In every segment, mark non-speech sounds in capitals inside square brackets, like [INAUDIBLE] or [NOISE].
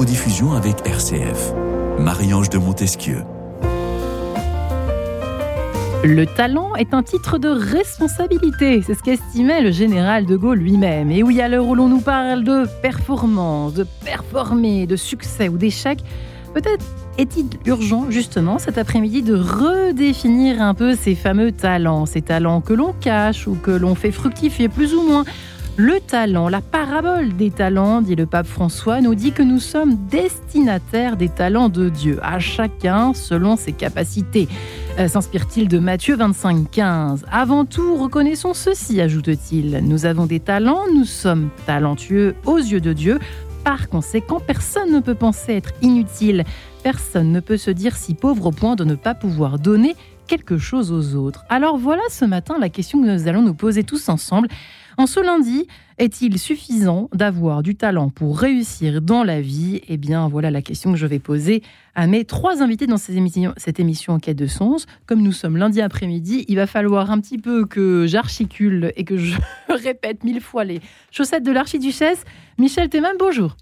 codiffusion avec RCF. Marie-Ange de Montesquieu. Le talent est un titre de responsabilité, c'est ce qu'estimait le général de Gaulle lui-même. Et oui, à l'heure où l'on nous parle de performance, de performer, de succès ou d'échec, peut-être est-il urgent, justement, cet après-midi, de redéfinir un peu ces fameux talents, ces talents que l'on cache ou que l'on fait fructifier plus ou moins le talent, la parabole des talents, dit le pape François, nous dit que nous sommes destinataires des talents de Dieu, à chacun selon ses capacités. Euh, s'inspire-t-il de Matthieu 25, 15 Avant tout, reconnaissons ceci, ajoute-t-il. Nous avons des talents, nous sommes talentueux aux yeux de Dieu. Par conséquent, personne ne peut penser être inutile. Personne ne peut se dire si pauvre au point de ne pas pouvoir donner quelque chose aux autres. Alors voilà ce matin la question que nous allons nous poser tous ensemble. En ce lundi, est-il suffisant d'avoir du talent pour réussir dans la vie? Eh bien, voilà la question que je vais poser à mes trois invités dans cette émission, en quête de sens. Comme nous sommes lundi après-midi, il va falloir un petit peu que j'articule et que je [LAUGHS] répète mille fois les chaussettes de l'archiduchesse. Michel Théman, bonjour.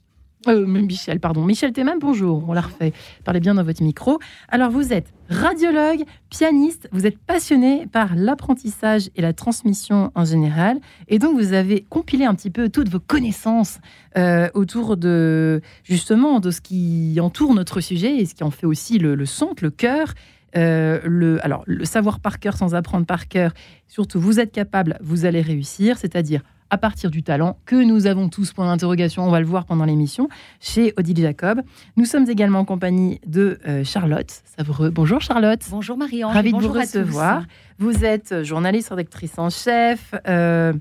Euh, Michel, pardon. Michel Théman, bonjour. On l'a refait. Parlez bien dans votre micro. Alors, vous êtes radiologue, pianiste, vous êtes passionné par l'apprentissage et la transmission en général. Et donc, vous avez compilé un petit peu toutes vos connaissances euh, autour de, justement, de ce qui entoure notre sujet et ce qui en fait aussi le, centre, le cœur. Euh, le, alors, le savoir par cœur sans apprendre par cœur, surtout, vous êtes capable, vous allez réussir, c'est-à-dire à partir du talent que nous avons tous, point d'interrogation, on va le voir pendant l'émission, chez Odile Jacob. Nous sommes également en compagnie de euh, Charlotte Savreux. Bonjour Charlotte. Bonjour Marie-Ange. Ravie de vous recevoir. Vous êtes journaliste, rédactrice en chef. Euh,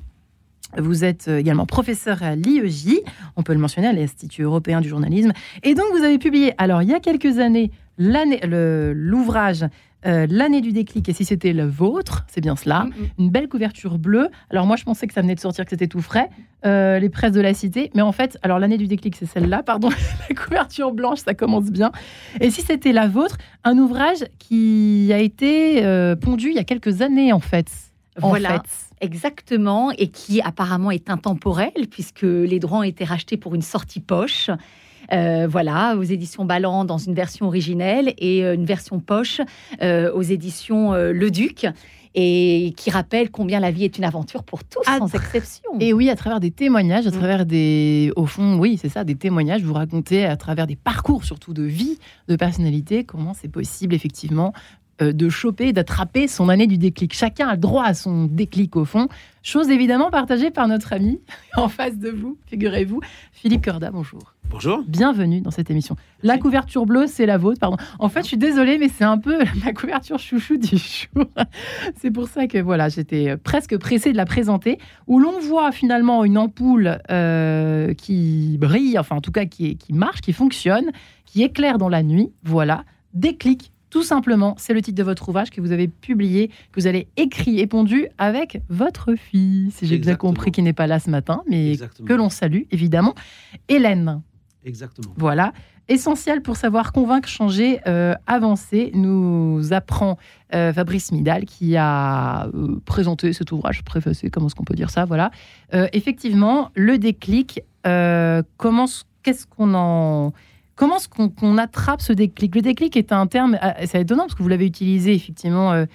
vous êtes également professeur à l'IEJ, on peut le mentionner, à l'Institut européen du journalisme. Et donc, vous avez publié, alors il y a quelques années, l'ouvrage euh, l'année du déclic, et si c'était le vôtre, c'est bien cela, mm, mm. une belle couverture bleue. Alors moi, je pensais que ça venait de sortir, que c'était tout frais, euh, les presses de la cité, mais en fait, alors l'année du déclic, c'est celle-là, pardon, [LAUGHS] la couverture blanche, ça commence bien. Et si c'était la vôtre, un ouvrage qui a été euh, pondu il y a quelques années, en fait. voilà. Exactement, et qui apparemment est intemporel, puisque les droits ont été rachetés pour une sortie poche. Euh, voilà, aux éditions Ballant dans une version originelle et euh, une version poche euh, aux éditions Le Duc et qui rappelle combien la vie est une aventure pour tous, sans exception. Et oui, à travers des témoignages, à mm. travers des, au fond, oui, c'est ça, des témoignages, vous racontez à travers des parcours surtout de vie, de personnalité, comment c'est possible effectivement de choper, d'attraper son année du déclic. Chacun a le droit à son déclic au fond, chose évidemment partagée par notre ami [LAUGHS] en face de vous, figurez-vous, Philippe Corda, bonjour. Bonjour. Bienvenue dans cette émission. La couverture bleue, c'est la vôtre, pardon. En fait, je suis désolée, mais c'est un peu [LAUGHS] la couverture chouchou du jour. [LAUGHS] c'est pour ça que voilà, j'étais presque pressée de la présenter, où l'on voit finalement une ampoule euh, qui brille, enfin en tout cas qui, qui marche, qui fonctionne, qui éclaire dans la nuit. Voilà, déclic tout simplement, c'est le titre de votre ouvrage que vous avez publié, que vous avez écrit et pondu avec votre fille, si j'ai bien compris, qui n'est pas là ce matin, mais que l'on salue évidemment. Hélène. Exactement. Voilà. Essentiel pour savoir convaincre, changer, euh, avancer, nous apprend euh, Fabrice Midal qui a euh, présenté cet ouvrage, préfacé, comment est-ce qu'on peut dire ça Voilà. effectivement, le déclic, comment, qu'est-ce qu'on en. Comment est-ce qu'on attrape ce déclic? Le déclic est un terme, c'est étonnant parce que vous l'avez utilisé effectivement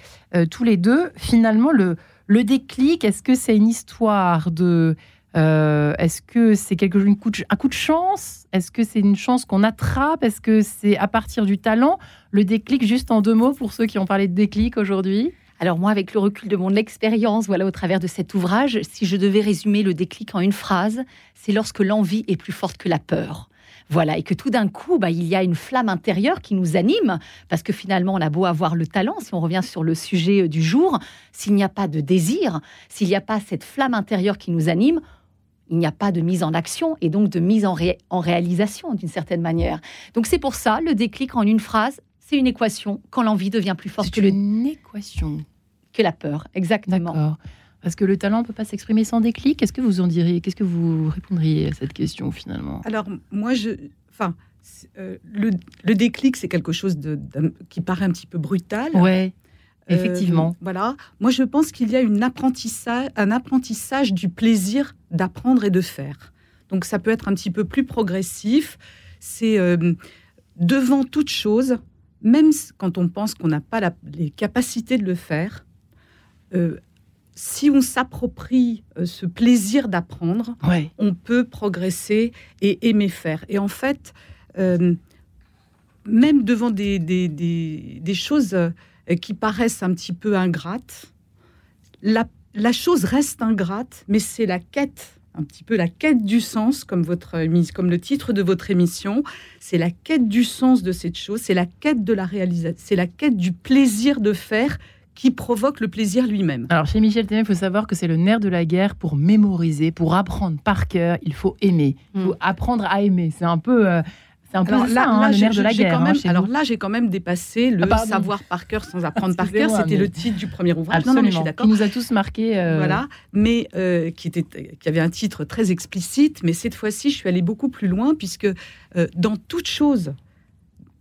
tous les deux. Finalement, le, déclic, est-ce que c'est une histoire de euh, est-ce que c'est quelque chose, un coup de chance? Est-ce que c'est une chance qu'on attrape? Est-ce que c'est à partir du talent? Le déclic, juste en deux mots pour ceux qui ont parlé de déclic aujourd'hui. Alors moi, avec le recul de mon expérience, voilà, au travers de cet ouvrage, si je devais résumer le déclic en une phrase, c'est lorsque l'envie est plus forte que la peur. Voilà, et que tout d'un coup, bah, il y a une flamme intérieure qui nous anime, parce que finalement, on a beau avoir le talent, si on revient sur le sujet euh, du jour, s'il n'y a pas de désir, s'il n'y a pas cette flamme intérieure qui nous anime, il n'y a pas de mise en action et donc de mise en, en réalisation d'une certaine manière. Donc c'est pour ça, le déclic en une phrase, c'est une équation quand l'envie devient plus forte que le... une équation. Que la peur, exactement. Parce que le talent ne peut pas s'exprimer sans déclic. Qu'est-ce que vous en diriez? Qu'est-ce que vous répondriez à cette question finalement? Alors moi, je, enfin, euh, le, déclic, c'est quelque chose de, qui paraît un petit peu brutal. Ouais. Euh, Effectivement. voilà. Moi, je pense qu'il y a une apprentissage, un apprentissage du plaisir d'apprendre et de faire. Donc, ça peut être un petit peu plus progressif. C'est euh, devant toute chose, même quand on pense qu'on n'a pas la- les capacités de le faire, euh, si on s'approprie euh, ce plaisir d'apprendre, Ouais. on peut progresser et aimer faire. Et en fait, euh, même devant des, des, des- des choses euh, qui paraissent un petit peu ingrates, la, la chose reste ingrate, mais c'est la quête, un petit peu la quête du sens, comme, votre, comme le titre de votre émission, c'est la quête du sens de cette chose, c'est la quête de la réalisation, c'est la quête du plaisir de faire qui provoque le plaisir lui-même. Alors chez Michel Témé, il faut savoir que c'est le nerf de la guerre pour mémoriser, pour apprendre par cœur. Il faut aimer, il faut Mm. apprendre à aimer. C'est un peu, euh, c'est un peu Alors ça, hein, le nerf de la guerre. quand hein, même- alors là, j'ai quand même dépassé le Ah, pardon. savoir par cœur sans apprendre par cœur. C'était mais- le titre du premier ouvrage. Non, Absolument, non, mais je suis d'accord. qui nous a tous marqué. euh, Voilà, mais euh, qui, était, qui avait un titre très explicite. Mais cette fois-ci, je suis allée beaucoup plus loin, puisque dans toute chose,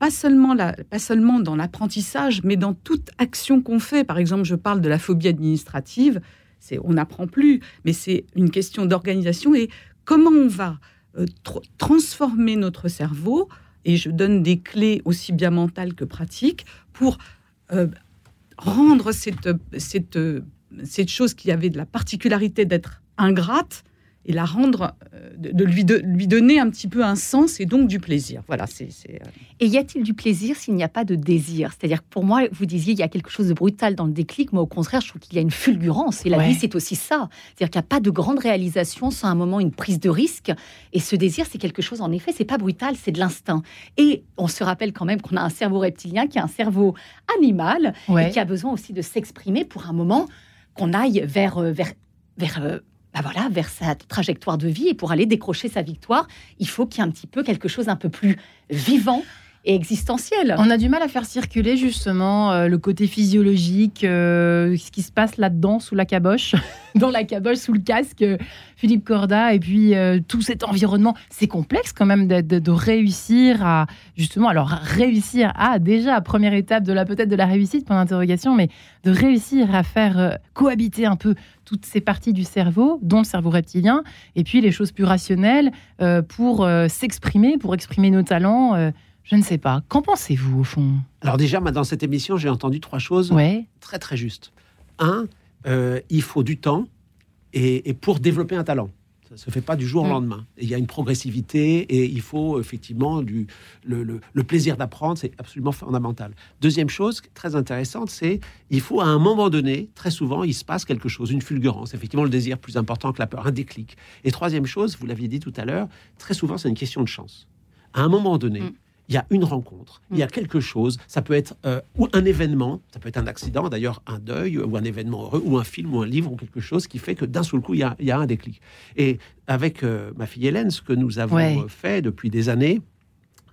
pas seulement, la, pas seulement dans l'apprentissage, mais dans toute action qu'on fait. Par exemple, je parle de la phobie administrative. C'est, on n'apprend plus, mais c'est une question d'organisation et comment on va euh, tr- transformer notre cerveau. Et je donne des clés aussi bien mentales que pratiques pour euh, rendre cette, cette, cette chose qui avait de la particularité d'être ingrate et la rendre, euh, de, lui, de lui donner un petit peu un sens et donc du plaisir. Voilà, c'est. euh, Et y a-t-il du plaisir s'il n'y a pas de désir? C'est-à-dire que pour moi, vous disiez, il y a quelque chose de brutal dans le déclic. Moi, au contraire, je trouve qu'il y a une fulgurance. Et la Ouais. vie, c'est aussi ça. C'est-à-dire qu'il n'y a pas de grande réalisation sans un moment une prise de risque. Et ce désir, c'est quelque chose, en effet, c'est pas brutal, c'est de l'instinct. Et on se rappelle quand même qu'on a un cerveau reptilien qui est un cerveau animal ouais. et qui a besoin aussi de s'exprimer pour un moment qu'on aille vers, euh, vers, vers, bah voilà, vers sa trajectoire de vie. Et pour aller décrocher sa victoire, il faut qu'il y ait un petit peu quelque chose un peu plus vivant et. On a du mal à faire circuler justement euh, le côté physiologique, euh, ce qui se passe là-dedans sous la caboche, [LAUGHS] dans la caboche sous le casque, euh, Philippe Corda, et puis tout cet environnement. C'est complexe quand même de, réussir à justement, alors réussir à déjà première étape de la peut-être de la réussite point d'interrogation, mais de réussir à faire cohabiter un peu toutes ces parties du cerveau, dont le cerveau reptilien, et puis les choses plus rationnelles pour s'exprimer, pour exprimer nos talents. Je ne sais pas. Qu'en pensez-vous au fond? Alors déjà, dans cette émission, j'ai entendu trois choses Ouais. très très justes. Un, euh, il faut du temps et, et pour développer un talent. Ça se fait pas du jour au Mm. lendemain. Et il y a une progressivité et il faut effectivement du, le, le- le plaisir d'apprendre, c'est absolument fondamental. Deuxième chose très intéressante, c'est il faut à un moment donné, très souvent, il se passe quelque chose, une fulgurance, effectivement le désir plus important que la peur, un déclic. Et troisième chose, vous l'aviez dit tout à l'heure, très souvent c'est une question de chance. À un moment donné, Mm. Il y a une rencontre, il y a quelque chose, ça peut être euh, ou un événement, ça peut être un accident, d'ailleurs un deuil, ou un événement heureux, ou un film, ou un livre, ou quelque chose qui fait que d'un seul coup, il y a, il y a un déclic. Et avec euh, ma fille Hélène, ce que nous avons Ouais. euh, fait depuis des années,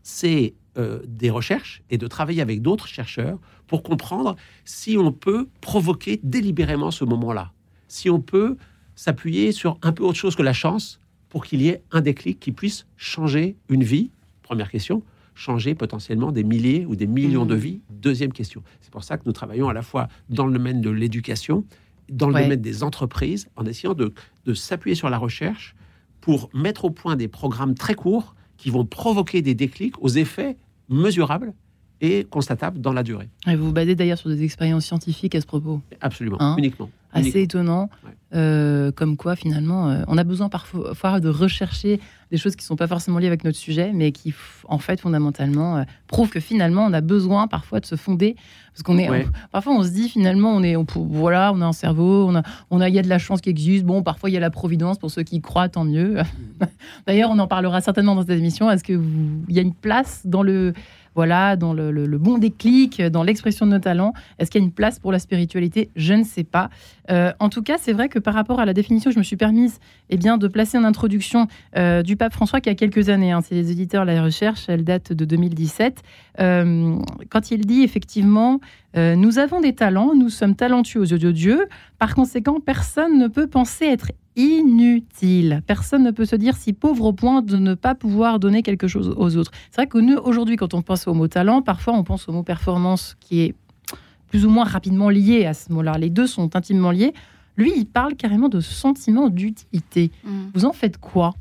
c'est euh, des recherches et de travailler avec d'autres chercheurs pour comprendre si on peut provoquer délibérément ce moment-là, si on peut s'appuyer sur un peu autre chose que la chance pour qu'il y ait un déclic qui puisse changer une vie. Première question changer potentiellement des milliers ou des millions de vies. Deuxième question. C'est pour ça que nous travaillons à la fois dans le domaine de l'éducation, dans le Ouais. domaine des entreprises, en essayant de, de s'appuyer sur la recherche pour mettre au point des programmes très courts qui vont provoquer des déclics aux effets mesurables et constatables dans la durée. Et vous vous basez d'ailleurs sur des expériences scientifiques à ce propos. Absolument, Hein uniquement. Assez Uniquement. étonnant. Ouais. Euh, comme quoi, finalement, euh, on a besoin parfois de rechercher des choses qui ne sont pas forcément liées avec notre sujet, mais qui, en fait, fondamentalement, euh, prouvent que finalement, on a besoin parfois de se fonder. Parce qu'on est. Ouais. on- parfois, on se dit, finalement, on est. on voilà, on a un cerveau, on a, on a, il y a de la chance qui existe. Bon, parfois, il y a la providence pour ceux qui y croient, tant mieux. [LAUGHS] D'ailleurs, on en parlera certainement dans cette émission. Est-ce que vous- il y a une place dans le. Voilà, dans le, bon déclic, dans l'expression de nos talents. Est-ce qu'il y a une place pour la spiritualité? Je ne sais pas. Euh, en tout cas, c'est vrai que par rapport à la définition, je me suis permise eh bien, de placer en introduction euh, du pape François qui a quelques années. hein, c'est les éditeurs La Recherche, elle date de 2017. Euh, quand il dit effectivement, euh, nous avons des talents, nous sommes talentueux aux yeux de Dieu. Par conséquent, personne ne peut penser être inutile. Personne ne peut se dire si pauvre au point de ne pas pouvoir donner quelque chose aux autres. C'est vrai que nous, aujourd'hui, quand on pense au mot talent, parfois on pense au mot performance qui est plus ou moins rapidement liés à ce mot-là. Les deux sont intimement liés. Lui, il parle carrément de sentiment d'utilité. Mm. Vous en faites quoi?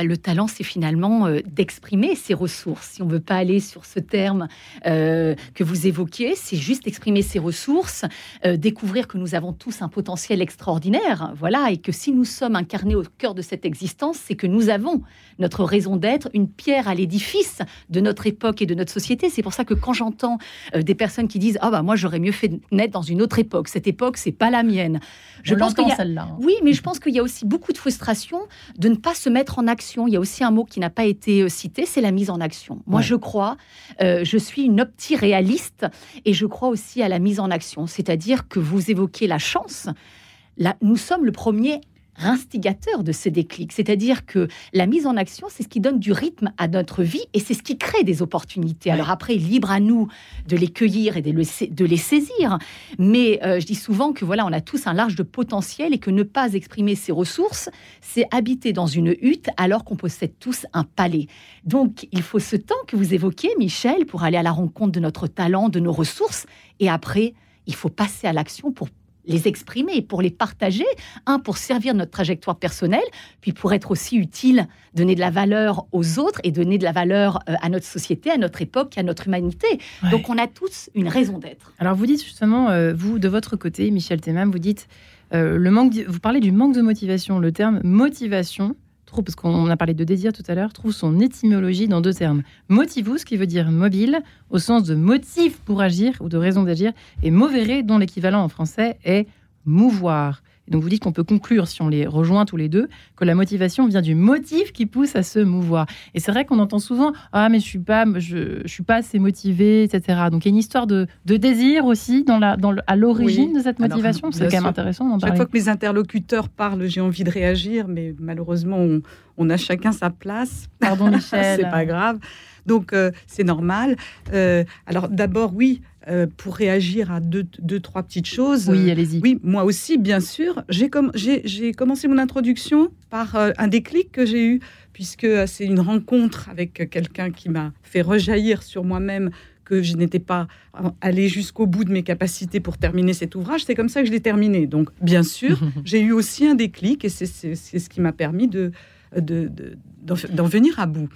Bah, le talent, c'est finalement euh, d'exprimer ses ressources. Si on ne veut pas aller sur ce terme euh, que vous évoquiez, c'est juste exprimer ses ressources, euh, découvrir que nous avons tous un potentiel extraordinaire, voilà, et que si nous sommes incarnés au cœur de cette existence, c'est que nous avons notre raison d'être, une pierre à l'édifice de notre époque et de notre société. C'est pour ça que quand j'entends des personnes qui disent ah bah moi j'aurais mieux fait naître dans une autre époque, cette époque c'est pas la mienne. Je On pense a celle-là. hein. oui, mais je pense qu'il y a aussi beaucoup de frustration de ne pas se mettre en action. Il y a aussi un mot qui n'a pas été euh, cité, c'est la mise en action. Moi, Ouais. je crois, euh, je suis une opti-réaliste et je crois aussi à la mise en action. C'est-à-dire que vous évoquez la chance. Là, nous sommes le premier instigateur de ces déclics. C'est-à-dire que la mise en action, c'est ce qui donne du rythme à notre vie et c'est ce qui crée des opportunités. Alors après, libre à nous de les cueillir et de les, sa- de les saisir. Mais euh, je dis souvent que voilà, on a tous un large de potentiel et que ne pas exprimer ses ressources, c'est habiter dans une hutte alors qu'on possède tous un palais. Donc, il faut ce temps que vous évoquez, Michel, pour aller à la rencontre de notre talent, de nos ressources. Et après, il faut passer à l'action pour les exprimer, pour les partager. Un, pour servir notre trajectoire personnelle, puis pour être aussi utile, donner de la valeur aux autres et donner de la valeur euh, à notre société, à notre époque, à notre humanité. Ouais. Donc, on a tous une raison d'être. Alors vous dites justement, euh, vous de votre côté, Michel Temam, vous dites euh, le manque, vous parlez du manque de motivation. Le terme motivation trouve, parce qu'on a parlé de désir tout à l'heure, trouve son étymologie dans deux termes. Motivus, qui veut dire mobile, au sens de motif pour agir ou de raison d'agir, et movere, dont l'équivalent en français est mouvoir. Donc vous dites qu'on peut conclure, si on les rejoint tous les deux, que la motivation vient du motif qui pousse à se mouvoir. Et c'est vrai qu'on entend souvent ah mais je suis pas je, je suis pas assez motivé, etc. Donc il y a une histoire de, de désir aussi dans la dans le- à l'origine Oui. de cette motivation. C'est quand même intéressant d'en Chaque parler. fois que mes interlocuteurs parlent, j'ai envie de réagir, mais malheureusement, on, on a chacun sa place. Pardon [LAUGHS] Michel. c'est pas grave. Donc, euh, c'est normal. Euh, alors, d'abord, oui, euh, pour réagir à deux, deux, trois petites choses. Oui, allez-y. oui, moi aussi, bien sûr. J'ai com- j'ai- j'ai commencé mon introduction par euh, un déclic que j'ai eu, puisque euh, c'est une rencontre avec quelqu'un qui m'a fait rejaillir sur moi-même que je n'étais pas allée jusqu'au bout de mes capacités pour terminer cet ouvrage. C'est comme ça que je l'ai terminé. Donc, bien sûr, [LAUGHS] j'ai eu aussi un déclic et c'est ce qui m'a permis de de- de- d'en d'en venir à bout.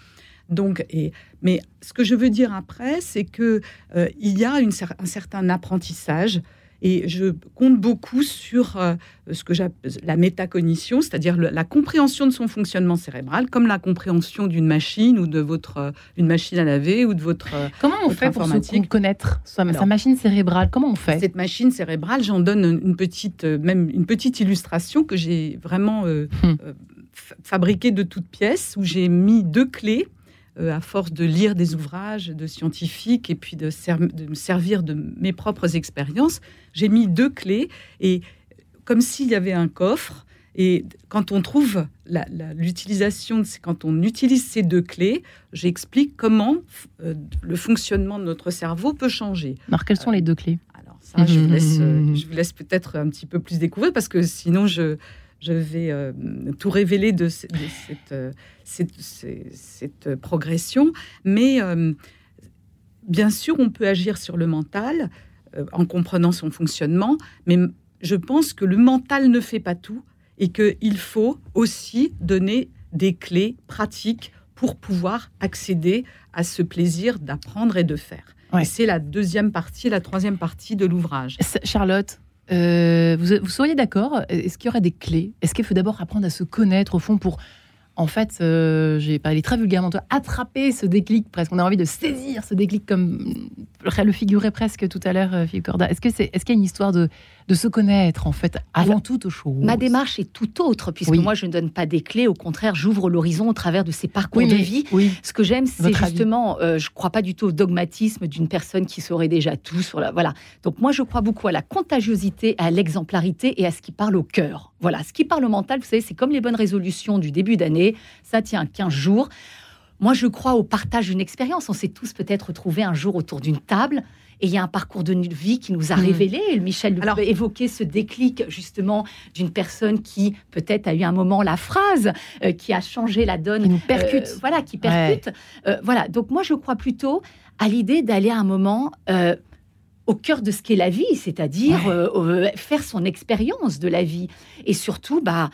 Donc, et, mais ce que je veux dire après, c'est que euh, il y a une un certain apprentissage et je compte beaucoup sur euh, ce que j'appelle la métacognition, c'est-à-dire la compréhension de son fonctionnement cérébral, comme la compréhension d'une machine ou de votre euh, une machine à laver ou de votre euh, Comment on votre fait pour se connaître sa, machine cérébrale? Comment on fait? cette machine cérébrale, j'en donne une petite, même une petite illustration que j'ai vraiment Hmm. fa- fabriquée de toutes pièces, où j'ai mis deux clés. Euh, à force de lire des ouvrages de scientifiques et puis de, ser- de me servir de mes propres expériences, j'ai mis deux clés et comme s'il y avait un coffre. Et quand on trouve l'utilisation, quand on utilise ces deux clés, j'explique comment euh, le fonctionnement de notre cerveau peut changer. Alors quelles sont les deux clés? Alors ça, je vous laisse, euh, [LAUGHS] je vous laisse peut-être un petit peu plus découvrir parce que sinon je, je vais euh, tout révéler de, ce- de cette, euh, cette, cette- cette progression. Mais euh, bien sûr, on peut agir sur le mental en comprenant son fonctionnement, mais je pense que le mental ne fait pas tout et qu'il faut aussi donner des clés pratiques pour pouvoir accéder à ce plaisir d'apprendre et de faire. Ouais. Et c'est la deuxième partie, la troisième partie de l'ouvrage. Charlotte, euh, vous, seriez d'accord? Est-ce qu'il y aurait des clés? Est-ce qu'il faut d'abord apprendre à se connaître au fond pour, en fait, euh, j'ai parlé très vulgairement, toi, attraper ce déclic presque. On a envie de saisir ce déclic comme le figurait presque tout à l'heure euh, Philippe Corda. Est-ce que c'est, est-ce qu'il y a une histoire de, de se connaître en fait avant Alors, toute chose Ma démarche est tout autre, puisque Oui. moi, je ne donne pas des clés. Au contraire, j'ouvre l'horizon au travers de ces parcours Oui, de vie. oui. Ce que j'aime, c'est justement, euh, je ne crois pas du tout au dogmatisme d'une personne qui saurait déjà tout sur la. Voilà. Donc moi, je crois beaucoup à la contagiosité, à l'exemplarité et à ce qui parle au cœur. Voilà. Ce qui parle au mental, vous savez, c'est comme les bonnes résolutions du début d'année. Ça tient 15 jours. Moi, je crois au partage d'une expérience. On s'est tous peut-être retrouvés un jour autour d'une table. Et il y a un parcours de vie qui nous a Mhm. révélé. Et Michel Alors- évoquer ce déclic justement d'une personne qui peut-être a eu un moment la phrase, euh, qui a changé la donne Qui nous percute. euh, voilà, qui percute. Euh, voilà. Donc moi, je crois plutôt à l'idée d'aller à un moment au cœur de ce qu'est la vie, c'est-à-dire euh, euh, faire son expérience de la vie. Et surtout, bah,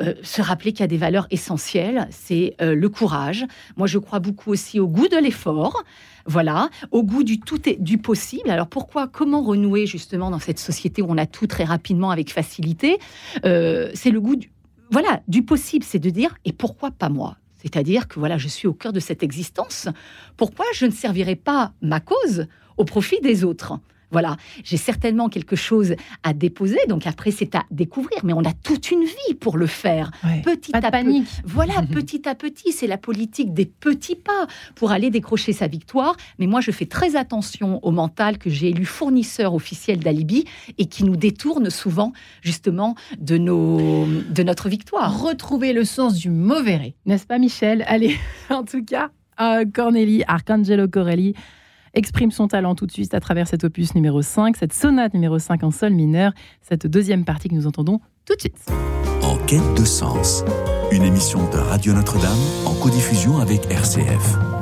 euh, se rappeler qu'il y a des valeurs essentielles, c'est le courage. Moi, je crois beaucoup aussi au goût de l'effort, voilà, au goût du tout et du possible. Alors pourquoi, comment renouer justement dans cette société où on a tout très rapidement avec facilité? C'est le goût du, voilà, du possible, c'est de dire et pourquoi pas moi? C'est-à-dire que voilà, je suis au cœur de cette existence. Pourquoi je ne servirai pas ma cause au profit des autres? Voilà, j'ai certainement quelque chose à déposer, donc après c'est à découvrir, mais on a toute une vie pour le faire. petit à petit. Voilà, [LAUGHS] petit à petit, c'est la politique des petits pas pour aller décrocher sa victoire. Mais moi, je fais très attention au mental que j'ai élu fournisseur officiel d'alibi et qui nous détourne souvent justement de, nos, de notre victoire. Retrouver le sens du mauvais n'est-ce pas Michel? Allez, [LAUGHS] en tout cas, euh, Cornélie, Arcangelo Corelli exprime son talent tout de suite à travers cet opus numéro 5, cette sonate numéro 5 en sol mineur, cette deuxième partie que nous entendons tout de suite. En quête de sens, une émission de Radio Notre-Dame en codiffusion avec RCF.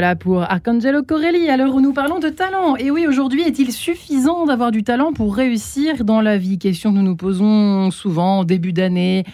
Voilà pour Arcangelo Corelli, à l'heure où nous parlons de talent. Et oui, aujourd'hui, est-il suffisant d'avoir du talent pour réussir dans la vie? Question que nous nous posons souvent au début d'année.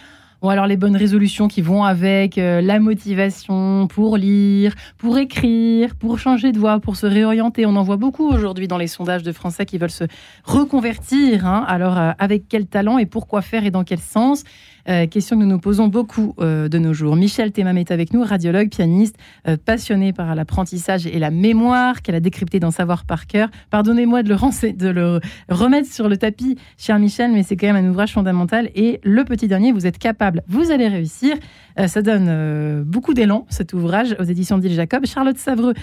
Ou alors les bonnes résolutions qui vont avec euh, la motivation pour lire, pour écrire, pour changer de voie, pour se réorienter. On en voit beaucoup aujourd'hui dans les sondages de Français qui veulent se reconvertir. Hein. Alors euh, avec quel talent et pourquoi faire et dans quel sens? Euh, question que nous nous posons beaucoup euh, de nos jours. Michel Temam est avec nous, radiologue, pianiste, euh, passionné par l'apprentissage et la mémoire qu'elle a décrypté dans Savoir par cœur. Pardonnez-moi de le, de le remettre sur le tapis, cher Michel, mais c'est quand même un ouvrage fondamental. Et le petit dernier, vous êtes capable, vous allez réussir. ça donne beaucoup d'élan, cet ouvrage, aux éditions d'Île Jacob. Charlotte Savreux,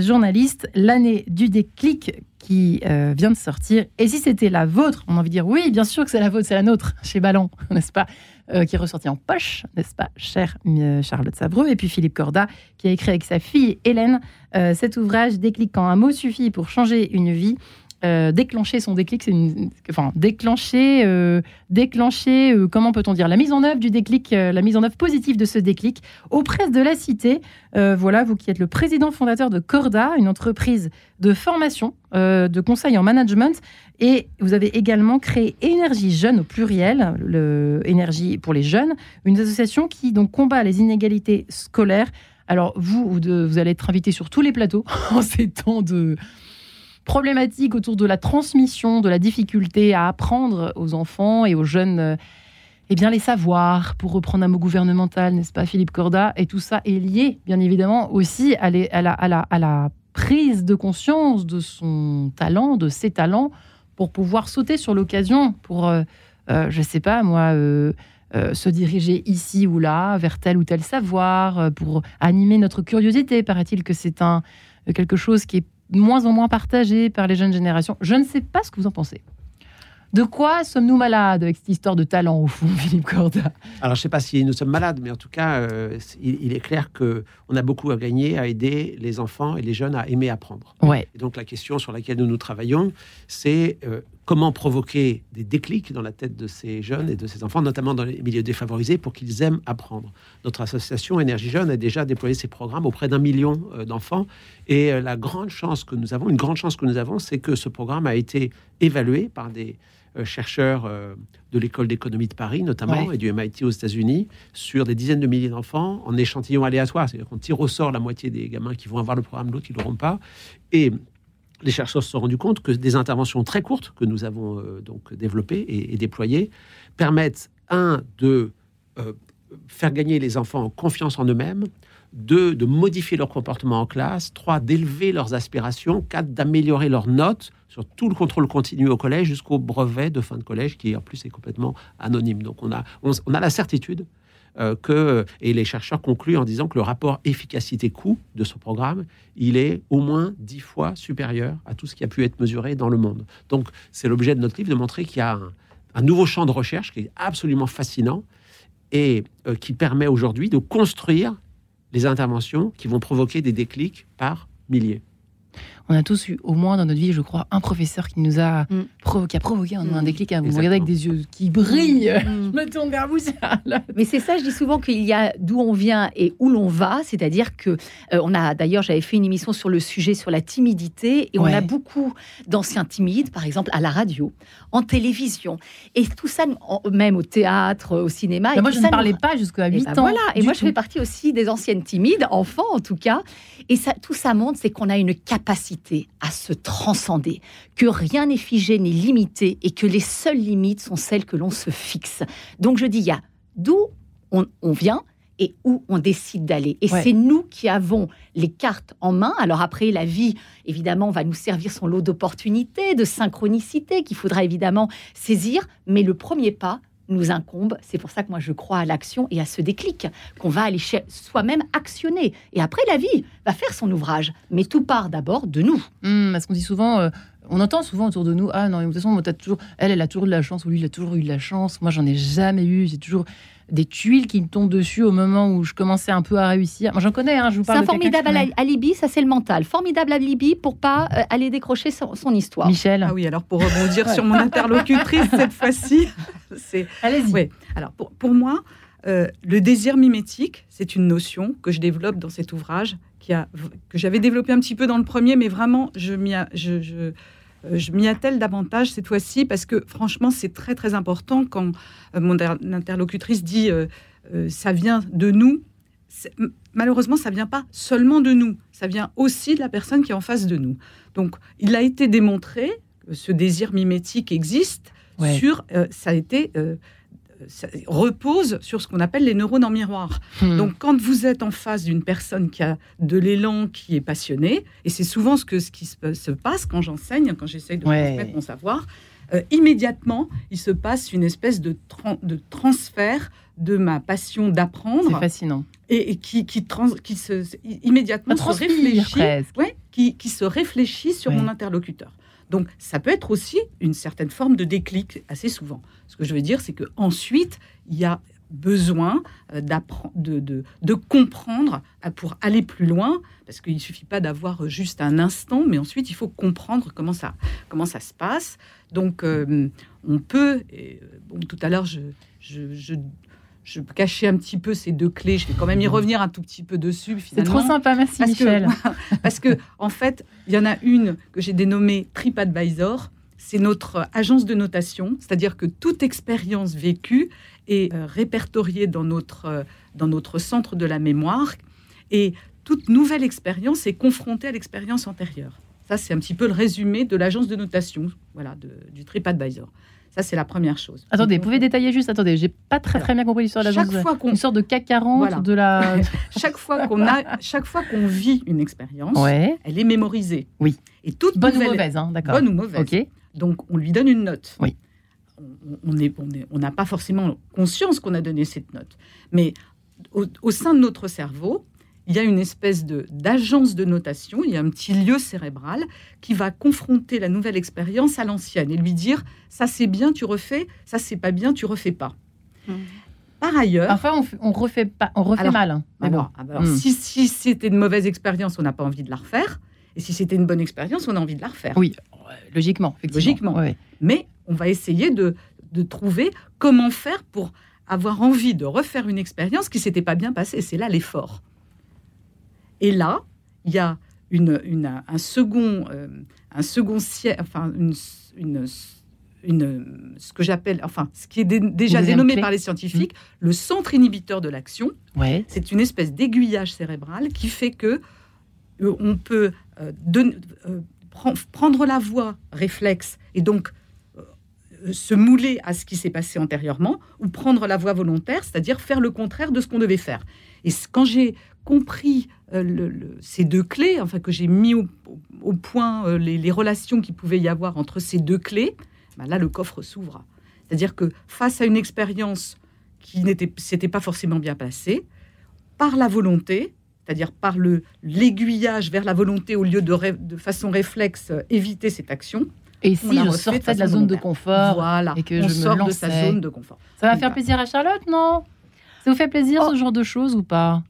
journaliste, l'année du déclic qui vient de sortir. Et si c'était la vôtre, on a envie de dire oui, bien sûr que c'est la vôtre, c'est la nôtre, [LAUGHS] chez Ballon, [LAUGHS] n'est-ce pas euh, qui est ressorti en poche, n'est-ce pas, chère euh, Charlotte Sabreux, et puis Philippe Corda, qui a écrit avec sa fille Hélène euh, cet ouvrage Déclic quand un mot suffit pour changer une vie. Déclencher son déclic, c'est une, enfin déclencher, déclencher, comment peut-on dire, la mise en œuvre du déclic, la mise en œuvre positive de ce déclic auprès de la cité. voilà, vous qui êtes le président fondateur de Corda, une entreprise de formation, de conseil en management et vous avez également créé Énergie Jeune au pluriel, le, Énergie pour les jeunes, une association qui donc combat les inégalités scolaires. Alors vous, vous allez être invité sur tous les plateaux [LAUGHS] en ces temps de problématiques autour de la transmission, de la difficulté à apprendre aux enfants et aux jeunes eh bien, les savoirs, pour reprendre un mot gouvernemental, n'est-ce pas, Philippe Corda? Et tout ça est lié, bien évidemment, aussi à, la, prise de conscience de son talent, de ses talents, pour pouvoir sauter sur l'occasion, pour, euh, euh, je sais pas moi, euh, se diriger ici ou là vers tel ou tel savoir, pour animer notre curiosité. Paraît-il que c'est un quelque chose qui est moins en moins partagé par les jeunes générations. Je ne sais pas ce que vous en pensez. De quoi sommes-nous malades avec cette histoire de talent, au fond, [LAUGHS] Philippe Corda? Alors, je ne sais pas si nous sommes malades, mais en tout cas, euh, il, est clair qu'on a beaucoup à gagner à aider les enfants et les jeunes à aimer apprendre. Ouais. Et donc, la question sur laquelle nous nous travaillons, c'est euh, comment provoquer des déclics dans la tête de ces jeunes et de ces enfants, notamment dans les milieux défavorisés, pour qu'ils aiment apprendre. Notre association Énergie Jeune a déjà déployé ses programmes auprès d'un million euh, d'enfants. Et la grande chance que nous avons, une grande chance que nous avons, c'est que ce programme a été évalué par des euh, chercheurs euh, de l'école d'économie de Paris, notamment, et du MIT aux États-Unis, sur des dizaines de milliers d'enfants en échantillon aléatoire. C'est-à-dire qu'on tire au sort la moitié des gamins qui vont avoir le programme, l'autre qui ne l'auront pas. Et les chercheurs se sont rendus compte que des interventions très courtes que nous avons euh, donc développées et, déployées permettent, un, de faire gagner les enfants en confiance en eux-mêmes, deux, de modifier leur comportement en classe, trois, d'élever leurs aspirations, quatre, d'améliorer leurs notes, sur tout le contrôle continu au collège jusqu'au brevet de fin de collège qui en plus est complètement anonyme. Donc on a, on, a la certitude euh, que, et les chercheurs concluent en disant que le rapport efficacité-coût de ce programme, il est au moins dix fois supérieur à tout ce qui a pu être mesuré dans le monde. Donc c'est l'objet de notre livre de montrer qu'il y a un, nouveau champ de recherche qui est absolument fascinant et euh, qui permet aujourd'hui de construire les interventions qui vont provoquer des déclics par milliers on a tous eu au moins dans notre vie, je crois, un professeur qui nous a, mm. provoqué, a provoqué un, un mm. déclic. Vous me regardez avec des yeux qui brillent. Mm. [LAUGHS] Je me tourne vers vous. Mais c'est ça, je dis souvent qu'il y a d'où on vient et où l'on va. C'est-à-dire que euh, on a d'ailleurs, j'avais fait une émission sur le sujet sur la timidité et on a beaucoup d'anciens timides, par exemple à la radio, en télévision et tout ça, même au théâtre, au cinéma. et moi, je ne parlais pas jusqu'à 8 ben ans. Voilà. Et moi, je fais partie aussi des anciennes timides, enfants en tout cas. Et ça, tout ça montre, c'est qu'on a une capacité à se transcender, que rien n'est figé n'est limité et que les seules limites sont celles que l'on se fixe. Donc je dis, il y a d'où on, vient et où on décide d'aller. Et c'est nous qui avons les cartes en main. Alors après, la vie, évidemment, va nous servir son lot d'opportunités, de synchronicité qu'il faudra évidemment saisir. Mais le premier pas, nous incombe. C'est pour ça que moi je crois à l'action et à ce déclic qu'on va aller soi-même actionner. Et après la vie va faire son ouvrage. Mais tout part d'abord de nous. Mmh, parce qu'on dit souvent, euh, on entend souvent autour de nous, ah non, de toute façon, toujours, elle, elle a toujours de la chance, ou lui, il a toujours eu de la chance. Moi, j'en ai jamais eu. J'ai toujours des tuiles qui me tombent dessus au moment où je commençais un peu à réussir. Moi, j'en connais, hein, je vous parle C'est un formidable alibi, ça c'est le mental. Formidable alibi pour pas euh, aller décrocher son, histoire. Michel. Ah oui, alors pour rebondir sur mon interlocutrice [LAUGHS] cette fois-ci, c'est. Allez-y. Oui. Alors pour, pour moi, euh, le désir mimétique, c'est une notion que je développe dans cet ouvrage, qui a, que j'avais développé un petit peu dans le premier, mais vraiment, je m'y je, je je m'y attelle davantage cette fois-ci parce que franchement, c'est très très important quand euh, mon interlocutrice dit euh, ça vient de nous. Malheureusement, ça vient pas seulement de nous, ça vient aussi de la personne qui est en face de nous. Donc, il a été démontré que ce désir mimétique existe. Sur, ça a été repose sur ce qu'on appelle les neurones en miroir. Hmm. Donc, quand vous êtes en face d'une personne qui a de l'élan, qui est passionnée, et c'est souvent ce, que, ce qui se, passe quand j'enseigne, quand j'essaye de transmettre mon savoir, euh, immédiatement, il se passe une espèce de, de transfert de ma passion d'apprendre. C'est fascinant. Et, qui, qui, qui se, immédiatement se réfléchit, ouais, qui, qui, se réfléchit sur mon interlocuteur. Donc, ça peut être aussi une certaine forme de déclic assez souvent. Ce que je veux dire, c'est que ensuite, il y a besoin euh, de, comprendre euh, pour aller plus loin, parce qu'il ne suffit pas d'avoir juste un instant, mais ensuite il faut comprendre comment ça, comment ça se passe. Donc euh, on peut, bon, tout à l'heure je, je, je cachais un petit peu ces deux clés. Je vais quand même y revenir un tout petit peu dessus. C'est trop sympa, merci Michel. [LAUGHS] parce que, en fait, il y en a une que j'ai dénommée TripAdvisor. C'est notre agence de notation, c'est-à-dire que toute expérience vécue est euh, répertoriée dans notre, euh, dans notre centre de la mémoire et toute nouvelle expérience est confrontée à l'expérience antérieure. Ça, c'est un petit peu le résumé de l'agence de notation, voilà, du TripAdvisor. Ça, c'est la première chose. Attendez, vous pouvez détailler juste Attendez, j'ai pas très très bien compris l'histoire de l'agence. Chaque fois qu'on une sorte de CAC 40 de la. [LAUGHS] chaque fois qu'on a, chaque fois qu'on vit une expérience, elle est mémorisée. Oui. Et toute bonne ou mauvaise, hein, d'accord. Bonne ou mauvaise. Ok. Donc on lui donne une note. Oui. on n'est on n'a pas forcément conscience qu'on a donné cette note. Mais au, au, sein de notre cerveau, il y a une espèce de d'agence de notation, il y a un petit lieu cérébral qui va confronter la nouvelle expérience à l'ancienne et lui dire ça c'est bien, tu refais, ça c'est pas bien, tu refais pas. Mmh. Par ailleurs, enfin on, refait pas, on refait mal. Hein. alors, mmh. si, si c'était une mauvaise expérience, on n'a pas envie de la refaire. Et si c'était une bonne expérience, on a envie de la refaire. Oui, logiquement. Logiquement. Mais on va essayer de, de trouver comment faire pour avoir envie de refaire une expérience qui s'était pas bien passée. C'est là l'effort. Et là, il y a une, un second, euh, un second enfin une, une, ce que j'appelle, enfin, ce qui est déjà dénommé par les scientifiques, mmh. le centre inhibiteur de l'action. Ouais. C'est une espèce d'aiguillage cérébral qui fait que euh, on peut euh, prendre la voie réflexe et donc se mouler à ce qui s'est passé antérieurement, ou prendre la voie volontaire, c'est-à-dire faire le contraire de ce qu'on devait faire. Et quand j'ai compris euh, ces deux clés, enfin que j'ai mis au, point euh, les, relations qu'il pouvait y avoir entre ces deux clés, ben là le coffre s'ouvre. C'est-à-dire que face à une expérience qui n'était s'était pas forcément bien passée, par la volonté, c'est-à-dire par le l'aiguillage vers la volonté au lieu de, de façon réflexe euh, éviter cette action. Et si je sortais de, la zone de confort voilà, et que on je sort me de sa zone de confort. Ça va faire plaisir à Charlotte, non? Ça vous fait plaisir oh. ce genre de choses ou pas?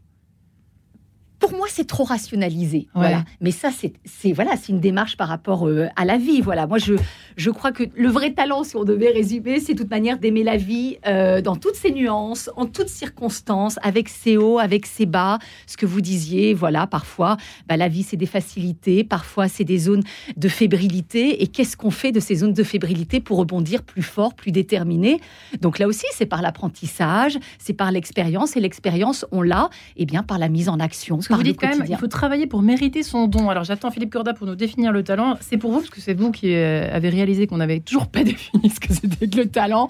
Pour moi, c'est trop rationalisé. Voilà. Mais ça, c'est voilà, c'est une démarche par rapport euh, à la vie. Voilà. Moi, je, je crois que le vrai talent, si on devait résumer, c'est toute manière d'aimer la vie euh, dans toutes ses nuances, en toutes circonstances, avec ses hauts, avec ses bas. Ce que vous disiez, voilà, parfois, bah, la vie, c'est des facilités, parfois, c'est des zones de fébrilité. Et qu'est-ce qu'on fait de ces zones de fébrilité pour rebondir plus fort, plus déterminé Donc là aussi, c'est par l'apprentissage, c'est par l'expérience. Et l'expérience, on l'a, et eh bien, par la mise en action vous dites quand même, il faut travailler pour mériter son don. Alors j'attends Philippe Corda pour nous définir le talent. C'est pour vous, parce que c'est vous qui euh, avez réalisé qu'on n'avait toujours pas [LAUGHS] défini ce que c'était que le talent.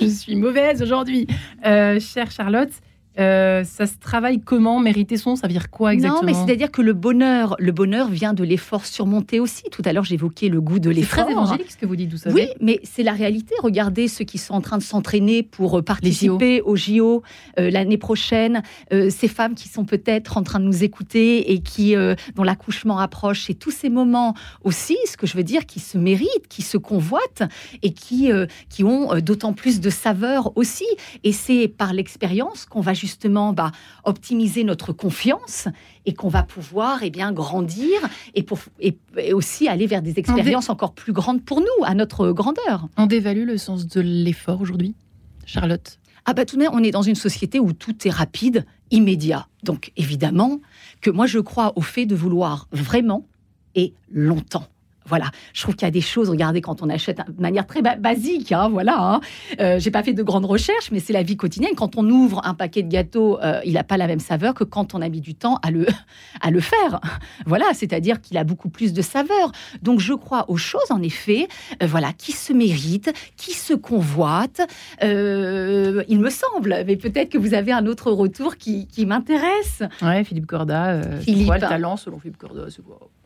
Je suis mauvaise aujourd'hui. Euh, chère Charlotte, euh, ça se travaille comment? Mériter son, ça veut dire quoi exactement Non, mais c'est-à-dire que le bonheur, le bonheur vient de l'effort surmonté aussi. Tout à l'heure, j'évoquais le goût de l'effort. C'est très évangélique ce que vous dites, vous savez. Oui, mais c'est la réalité. Regardez ceux qui sont en train de s'entraîner pour euh, participer aux JO euh, l'année prochaine. ces femmes qui sont peut-être en train de nous écouter et qui dont l'accouchement approche. C'est tous ces moments aussi, ce que je veux dire, qui se méritent, qui se convoitent et qui qui ont d'autant plus de saveur aussi. Et c'est par l'expérience qu'on va justement bah, optimiser notre confiance et qu'on va pouvoir et eh bien, grandir et, pour, et, aussi aller vers des expériences encore plus grandes pour nous, à notre grandeur. On dévalue le sens de l'effort aujourd'hui, Charlotte? Ah bah tout de même, on est dans une société où tout est rapide, immédiat. Donc évidemment que moi je crois au fait de vouloir vraiment et longtemps. Voilà, je trouve qu'il y a des choses, regardez, quand on achète de manière très basique, hein, voilà. Hein. Euh, j'ai pas fait de grandes recherches, mais c'est la vie quotidienne. Quand on ouvre un paquet de gâteaux, euh, il n'a pas la même saveur que quand on a mis du temps à le, [LAUGHS] à le faire. Voilà, c'est-à-dire qu'il a beaucoup plus de saveur. Donc je crois aux choses, en effet, euh, voilà, qui se méritent, qui se convoitent. il me semble, mais peut-être que vous avez un autre retour qui, qui m'intéresse. Ouais, Philippe Corda. Philippe. Quoi, le talent selon Philippe Corda?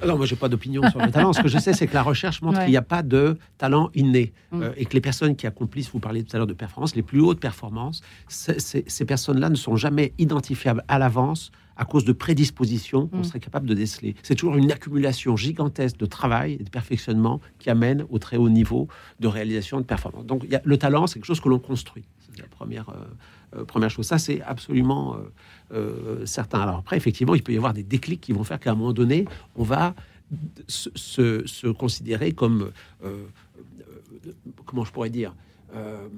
Non, moi j'ai pas d'opinion sur le talent. Ce que je [LAUGHS] c'est que la recherche montre qu'il n'y a pas de talent inné mm. euh, et que les personnes qui accomplissent, vous parliez tout à l'heure de performance, les plus hautes performances, ces personnes-là ne sont jamais identifiables à l'avance à cause de prédispositions qu'on mm. serait capable de déceler. C'est toujours une accumulation gigantesque de travail et de perfectionnement qui amène au très haut niveau de réalisation de performance. Donc le talent, c'est quelque chose que l'on construit. C'est la première, euh, euh, première chose. Ça, c'est absolument certain. Alors après, effectivement, il peut y avoir des déclics qui vont faire qu'à un moment donné, on va se, considérer comme, euh, euh, comment je pourrais dire, euh,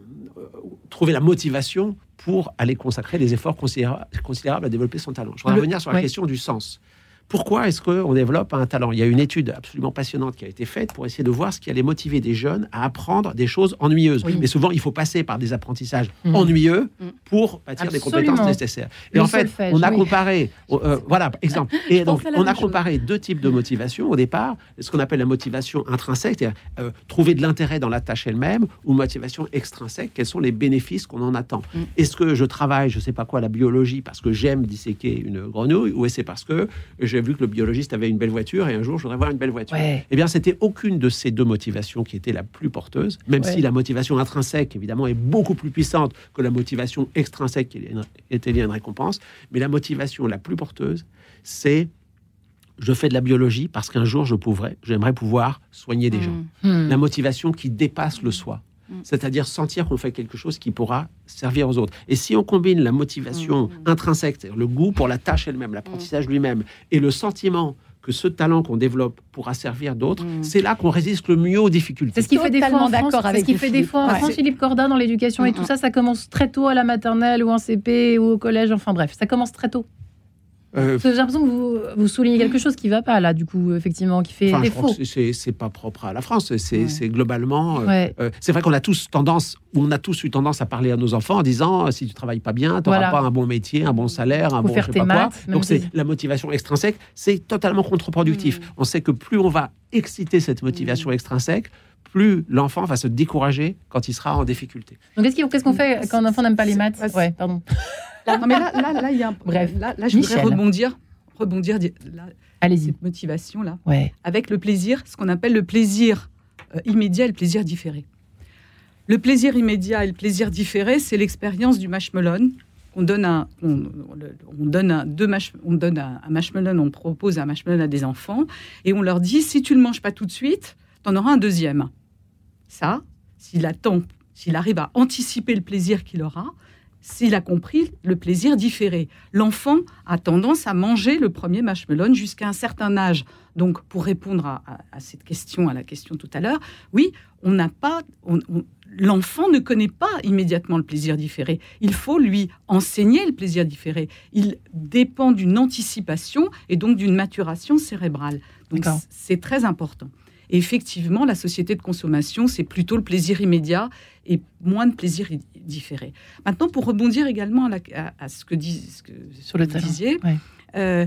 trouver la motivation pour aller consacrer des efforts considérables, à développer son talent. Je vais revenir sur la question du sens. Pourquoi est-ce qu'on développe un talent? Il y a une étude absolument passionnante qui a été faite pour essayer de voir ce qui allait motiver des jeunes à apprendre des choses ennuyeuses. Mais souvent, il faut passer par des apprentissages mmh. ennuyeux mmh. pour bâtir des compétences nécessaires. Et en fait, on a comparé, euh, voilà, exemple. [LAUGHS] Et donc, on a comparé deux types de motivation au départ. Ce qu'on appelle la motivation intrinsèque, c'est-à-dire euh, trouver de l'intérêt dans la tâche elle-même, ou motivation extrinsèque, quels sont les bénéfices qu'on en attend. Mmh. Est-ce que je travaille, je sais pas quoi, la biologie parce que j'aime disséquer une grenouille, ou est-ce parce que je j'ai vu que le biologiste avait une belle voiture et un jour je voudrais voir une belle voiture. Ouais. Eh bien, c'était aucune de ces deux motivations qui était la plus porteuse, même Ouais. si la motivation intrinsèque, évidemment, est beaucoup plus puissante que la motivation extrinsèque qui était liée à une récompense. Mais la motivation la plus porteuse, c'est je fais de la biologie parce qu'un jour je pourrais, j'aimerais pouvoir soigner des gens. Mm. Hmm. La motivation qui dépasse le soi. Mm. C'est-à-dire sentir qu'on fait quelque chose qui pourra servir aux autres. Et si on combine la motivation Mm. intrinsèque, c'est-à-dire le goût pour la tâche elle-même, l'apprentissage lui-même, et le sentiment que ce talent qu'on développe pourra servir d'autres, Mm. c'est là qu'on résiste le mieux aux difficultés. C'est ce qui fait des fois en Totalement France, d'accord avec ce qui fait des fois en Ouais. France, Philippe Corda dans l'éducation et Mm, tout mm. ça, ça commence très tôt à la maternelle ou en CP ou au collège, enfin bref, ça commence très tôt. Euh, J'ai l'impression que vous, vous soulignez quelque chose qui va pas là, du coup, effectivement, qui fait défaut. c'est- pas propre à la France, c'est Ouais. globalement. euh, Ouais. euh, c'est vrai qu'on a tous tendance, ou on a tous eu tendance à parler à nos enfants en disant si tu travailles pas bien, tu n'auras Voilà. pas un bon métier, un bon salaire, un Faut bon faire je sais tes pas maths, Donc c'est si- la motivation extrinsèque, c'est totalement contre-productif. Mm. On sait que plus on va exciter cette motivation extrinsèque, plus l'enfant va se décourager quand il sera en difficulté. Donc qu'est-ce qu'on fait quand un enfant n'aime pas les maths? Ouais, pardon. [LAUGHS] Non, mais là, là, là, il y a un... Bref. Là, là, je voudrais rebondir, rebondir di- là, Allez-y. cette motivation-là, Ouais. avec le plaisir, ce qu'on appelle le plaisir euh, immédiat et le plaisir différé. Le plaisir immédiat et le plaisir différé, c'est l'expérience du marshmallow. On donne un, on, donne un, deux mash- on donne un, un marshmallow, on propose un marshmallow à des enfants et on leur dit si tu le manges pas tout de suite, tu en auras un deuxième. Ça, s'il attend, s'il arrive à anticiper le plaisir qu'il aura, s'il a compris le plaisir différé. L'enfant a tendance à manger le premier marshmallow jusqu'à un certain âge. Donc, pour répondre à, à- à cette question, à la question tout à l'heure, oui, on n'a pas, l'enfant ne connaît pas immédiatement le plaisir différé. Il faut lui enseigner le plaisir différé. Il dépend d'une anticipation et donc d'une maturation cérébrale. Donc, c'est très important. Et effectivement, la société de consommation, c'est plutôt le plaisir immédiat et moins de plaisir différé. Maintenant, pour rebondir également à, la- à- à ce que, dit, ce que Sur le vous talent, disiez, ouais. euh,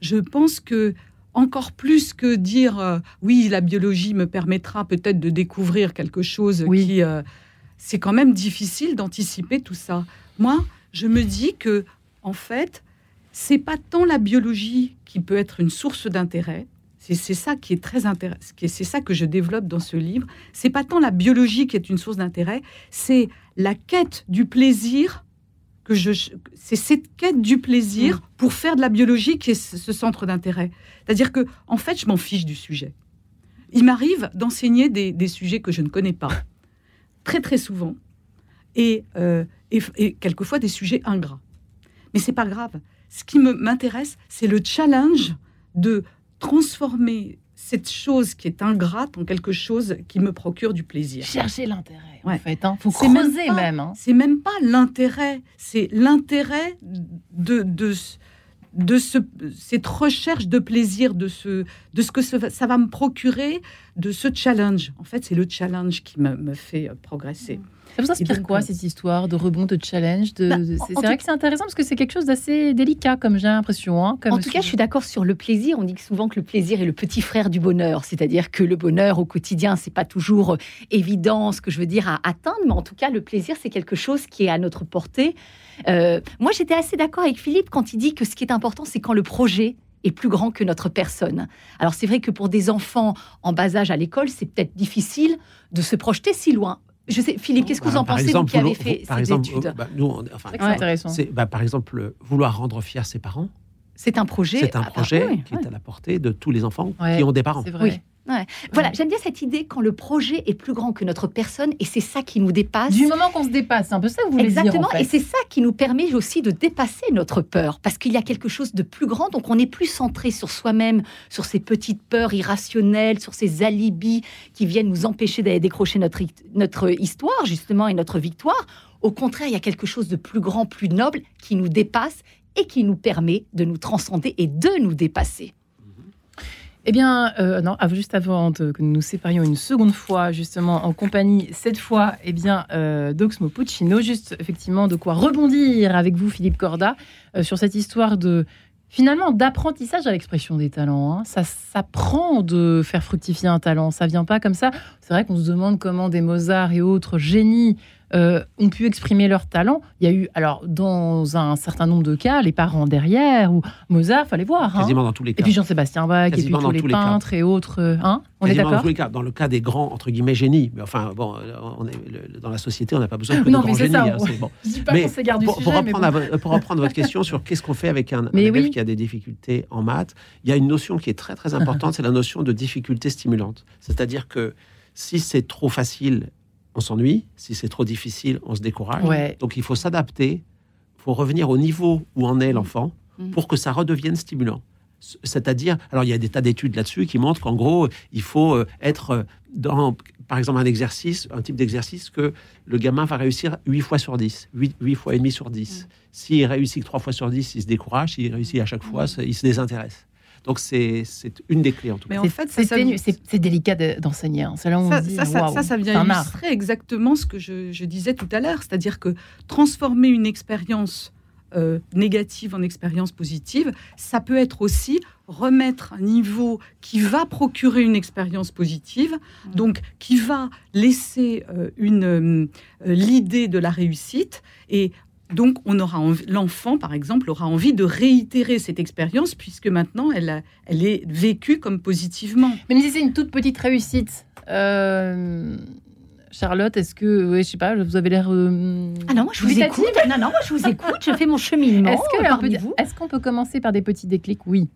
je pense que encore plus que dire euh, oui, la biologie me permettra peut-être de découvrir quelque chose Oui. qui, euh, c'est quand même difficile d'anticiper tout ça. Moi, je me dis que en fait, c'est pas tant la biologie qui peut être une source d'intérêt. C'est c'est ça qui est très intéressant. C'est ça que je développe dans ce livre. C'est pas tant la biologie qui est une source d'intérêt, c'est la quête du plaisir que je. C'est cette quête du plaisir pour faire de la biologie qui est ce ce centre d'intérêt. C'est-à-dire que, en fait, je m'en fiche du sujet. Il m'arrive d'enseigner des, des sujets que je ne connais pas, très très souvent, et, euh, et, et quelquefois des sujets ingrats. Mais c'est pas grave. Ce qui me- m'intéresse, c'est le challenge de transformer cette chose qui est ingrate en quelque chose qui me procure du plaisir. Chercher l'intérêt, en fait. Hein. Faut C'est même creuser pas- même. hein. C'est même pas l'intérêt, c'est l'intérêt de, de, de ce, cette recherche de plaisir, de ce, de ce que ce- ça va me procurer, de ce challenge. En fait, c'est le challenge qui me, me fait euh, progresser. Ça vous inspire donc, quoi, euh, cette histoire de rebond, de challenge de... Bah, de- C'est vrai tout- que c'est intéressant parce que c'est quelque chose d'assez délicat, comme j'ai l'impression. hein, En tout cas, je suis d'accord sur le plaisir. On dit souvent que le plaisir est le petit frère du bonheur, c'est-à-dire que le bonheur au quotidien, c'est pas toujours euh, évident, ce que je veux dire à atteindre, mais en tout cas, le plaisir, c'est quelque chose qui est à notre portée. Euh, moi, j'étais assez d'accord avec Philippe quand il dit que ce qui est important, c'est quand le projet est plus grand que notre personne. Alors c'est vrai que pour des enfants en bas âge à l'école, c'est peut-être difficile de se projeter si loin. Je sais, Philippe, qu'est-ce que vous Bah, en pensez, exemple, vous qui avez fait par exemple, études euh, bah, nous, on- enfin, Ouais. intéressant. bah, par exemple vouloir rendre fiers ses parents. C'est un projet. C'est un ah, bah, projet oui, qui oui. est à la portée de tous les enfants Ouais, qui ont des parents. C'est vrai. Oui. Voilà, Ouais. j'aime bien cette idée quand le projet est plus grand que notre personne et c'est ça qui nous dépasse. Du moment qu'on se dépasse, c'est un peu ça que vous voulez Exactement, dire. en fait. et c'est ça qui nous permet aussi de dépasser notre peur, parce qu'il y a quelque chose de plus grand, donc on est plus centré sur soi-même, sur ces petites peurs irrationnelles, sur ces alibis qui viennent nous empêcher d'aller décrocher notre, notre histoire, justement, et notre victoire. Au contraire, il y a quelque chose de plus grand, plus noble, qui nous dépasse et qui nous permet de nous transcender et de nous dépasser. Eh bien, euh, non, juste avant que nous nous séparions une seconde fois, justement, en compagnie, cette fois, eh bien, euh, d'Oxmo Puccino, juste effectivement de quoi rebondir avec vous, Philippe Corda, euh, sur cette histoire de, finalement, d'apprentissage à l'expression des talents. hein. Ça s'apprend de faire fructifier un talent, ça vient pas comme ça. C'est vrai qu'on se demande comment des Mozart et autres génies euh, ont pu exprimer leur talent. Il y a eu, alors, dans un certain nombre de cas, les parents derrière, ou Mozart, fallait voir. hein. Quasiment dans tous les Et cas. puis Jean-Sébastien Bach, et puis tous les tous les cas. peintres et autres. euh, Hein on est Quasiment dans d'accord tous les cas. Dans le cas des grands, entre guillemets, génies. Mais enfin, bon, euh, on est, le- dans la société, on n'a pas besoin que Non, de mais c'est ça, hein, on- c'est bon. [LAUGHS] Je dis pas Mais du pour, sujet, pour mais reprendre, bon. à vo- pour reprendre votre question sur qu'est-ce qu'on fait avec un, élève qui a des difficultés en maths, il y a une notion qui est très très importante, [LAUGHS] c'est la notion de difficulté stimulante. C'est-à-dire que si c'est trop facile, on s'ennuie. Si c'est trop difficile, on se décourage. Ouais. Donc il faut s'adapter, il faut revenir au niveau où en est l'enfant Mm. pour que ça redevienne stimulant. C'est-à-dire, alors il y a des tas d'études là-dessus qui montrent qu'en gros, il faut euh, être dans, par exemple, un exercice, un type d'exercice que le gamin va réussir 8 fois sur 10, 8, 8 fois et demi sur 10. S'il réussit que 3 fois sur 10, il se décourage. S'il réussit à chaque fois, il se désintéresse. Donc c'est une des clés en tout cas. Mais en C'est- fait, c'est délicat de- d'enseigner. hein. Là on ça, dit, ça, ça- waouh, ça, ça c'est vient illustrer exactement ce que je, je disais tout à l'heure, c'est-à-dire que transformer une expérience euh, négative en expérience positive, ça peut être aussi remettre un niveau qui va procurer une expérience positive, donc qui va laisser euh, une euh, l'idée de la réussite et donc, on aura l'enfant, par exemple, aura envie de réitérer cette expérience puisque maintenant elle, a- elle est vécue comme positivement. Même si c'est une toute petite réussite. euh, Charlotte, est-ce que, ouais, je sais pas, vous avez l'air. euh, Ah non, moi je vous écoute. Non, non, moi je vous écoute. Je fais mon cheminement Est-ce qu'on peut commencer par des petits déclics? Oui.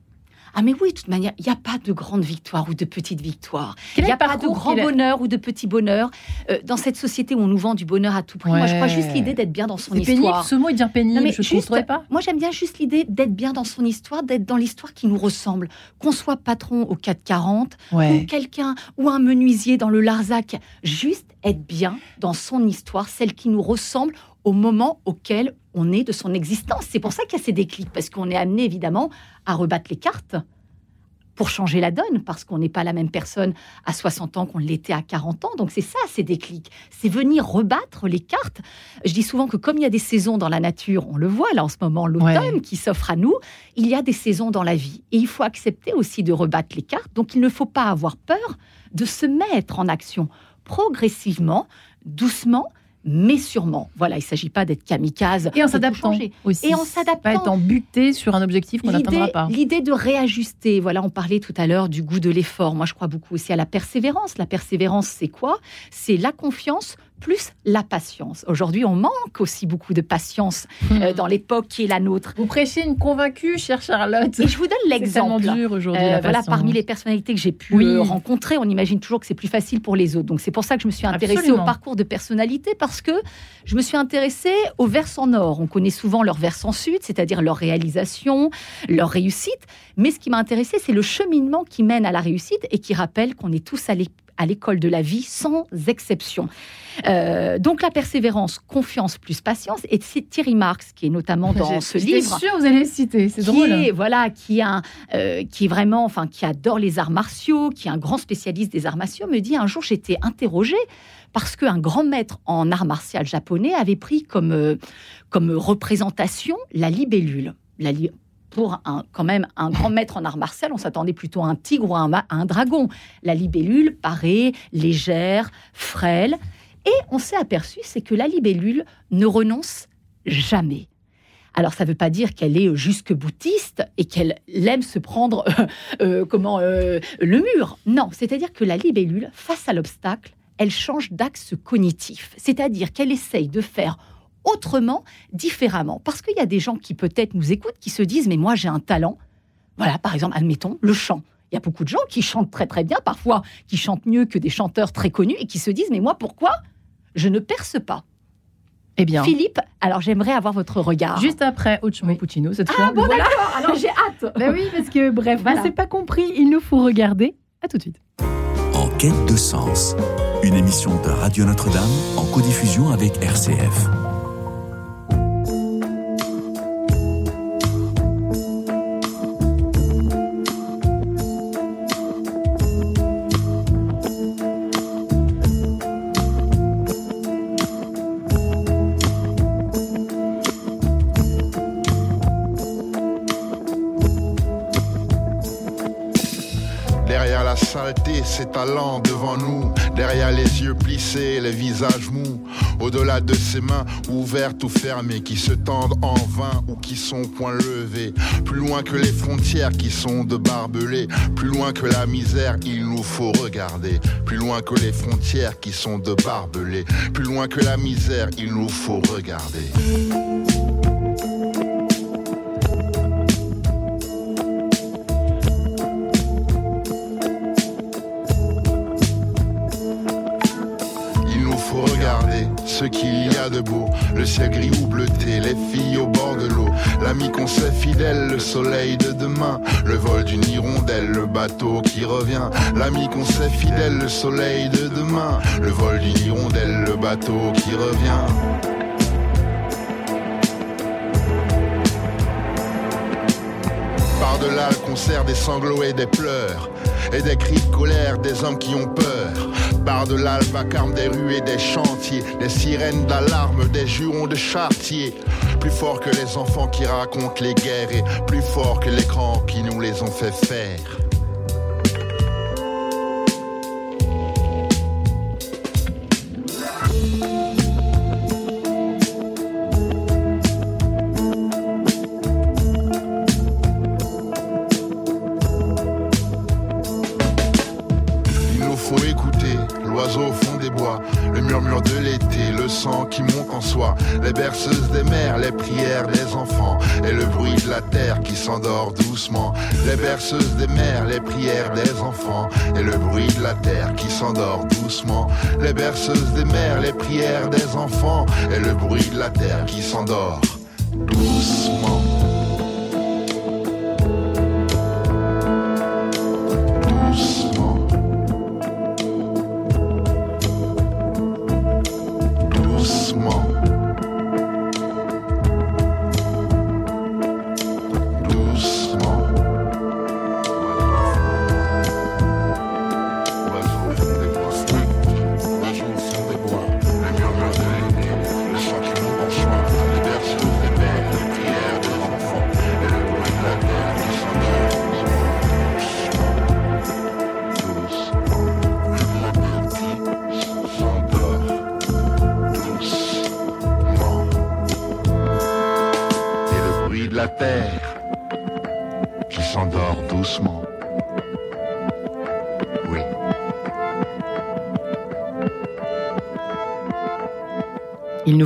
Ah mais oui, de toute manière, il n'y a pas de grande victoire ou de petite victoire. Il n'y a pas de grand bonheur ou de petit bonheur. Euh, dans cette société où on nous vend du bonheur à tout prix, moi je crois juste l'idée d'être bien dans son pénible. histoire. Ce mot est bien pénible. Non, mais je ne juste- pas. Moi, j'aime bien juste l'idée d'être bien dans son histoire, d'être dans l'histoire qui nous ressemble. Qu'on soit patron au 440, ou Ouais. quelqu'un, ou un menuisier dans le Larzac. Juste être bien dans son histoire, celle qui nous ressemble au moment auquel on est de son existence. C'est pour ça qu'il y a ces déclics, parce qu'on est amené évidemment à rebattre les cartes pour changer la donne, parce qu'on n'est pas la même personne à 60 ans qu'on l'était à 40 ans. Donc c'est ça, ces déclics. C'est venir rebattre les cartes. Je dis souvent que comme il y a des saisons dans la nature, on le voit là en ce moment, l'automne qui s'offre à nous, il y a des saisons dans la vie. Et il faut accepter aussi de rebattre les cartes. Donc il ne faut pas avoir peur de se mettre en action progressivement, doucement, mais sûrement. Voilà, il ne s'agit pas d'être kamikaze. Et en s'adaptant. Et en s'adaptant. Pas être buté sur un objectif qu'on n'atteindra pas. l'idée de réajuster, voilà, on parlait tout à l'heure du goût de l'effort. Moi, je crois beaucoup aussi à la persévérance. La persévérance, c'est quoi? C'est la confiance plus la patience. Aujourd'hui, on manque aussi beaucoup de patience euh, dans l'époque qui est la nôtre. Vous prêchez une convaincue, chère Charlotte. Et je vous donne C'est tellement l'exemple. dur aujourd'hui. Euh, voilà, parmi les personnalités que j'ai pu Oui. euh, rencontrer, on imagine toujours que c'est plus facile pour les autres. Donc c'est pour ça que je me suis intéressée Absolument. au parcours de personnalité parce que je me suis intéressée au versant nord. On connaît souvent leur versant sud, c'est-à-dire leur réalisation, leur réussite. Mais ce qui m'a intéressée, c'est le cheminement qui mène à la réussite et qui rappelle qu'on est tous à l'é- à l'école de la vie sans exception. Euh, donc la persévérance, confiance plus patience. Et c'est Thierry Marx qui est notamment dans ce livre que vous allez le citer. C'est drôle. est voilà qui a euh, qui est vraiment enfin qui adore les arts martiaux qui est un grand spécialiste des arts martiaux me dit un jour j'étais interrogée parce qu'un grand maître en art martial japonais avait pris comme euh, comme représentation la libellule la li- pour un, quand même un grand maître en art martial, on s'attendait plutôt à un tigre ou à un, dragon. La libellule paraît légère, frêle, et on s'est aperçu, c'est que la libellule ne renonce jamais. Alors, ça ne veut pas dire qu'elle est jusque boutiste et qu'elle aime se prendre euh, euh, comment, euh, le mur. Non, c'est-à-dire que la libellule, face à l'obstacle, elle change d'axe cognitif. C'est-à-dire qu'elle essaye de faire autrement, différemment. Parce qu'il y a des gens qui peut-être nous écoutent, qui se disent, mais moi j'ai un talent. Voilà, par exemple, admettons, le chant. Il y a beaucoup de gens qui chantent très très bien, parfois qui chantent mieux que des chanteurs très connus, et qui se disent, mais moi pourquoi je ne perce pas Eh bien, Philippe, alors j'aimerais avoir votre regard. juste après Ochomo Puccino, cette fois. Ah bon, Voilà. d'accord, alors j'ai hâte. [LAUGHS] Ben oui, parce que bref, Voilà. on s'est pas compris. Il nous faut regarder. À tout de suite. En quête de sens, une émission de Radio Notre-Dame en codiffusion avec RCF. Ses talents devant nous, derrière les yeux plissés, les visages mous, au-delà de ses mains ouvertes ou fermées, qui se tendent en vain ou qui sont point levées, plus loin que les frontières qui sont de barbelés, plus loin que la misère, il nous faut regarder, plus loin que les frontières qui sont de barbelés, plus loin que la misère, il nous faut regarder. Le ciel gris ou bleuté, les filles au bord de l'eau, l'ami qu'on sait fidèle, le soleil de demain, le vol d'une hirondelle, le bateau qui revient, l'ami qu'on sait fidèle, le soleil de demain, le vol d'une hirondelle, le bateau qui revient. Par-delà le concert des sanglots et des pleurs, et des cris de colère des hommes qui ont peur. Par de l'alvacarme des rues et des chantiers, des sirènes d'alarme, des jurons de chartier. Plus fort que les enfants qui racontent les guerres et plus fort que l'écran qui nous les ont fait faire. Les berceuses des mères, les prières des enfants et le bruit de la terre qui s'endort doucement. Les berceuses des mères, les prières des enfants et le bruit de la terre qui s'endort doucement. Les berceuses des mères, les prières des enfants et le bruit de la terre qui s'endort doucement.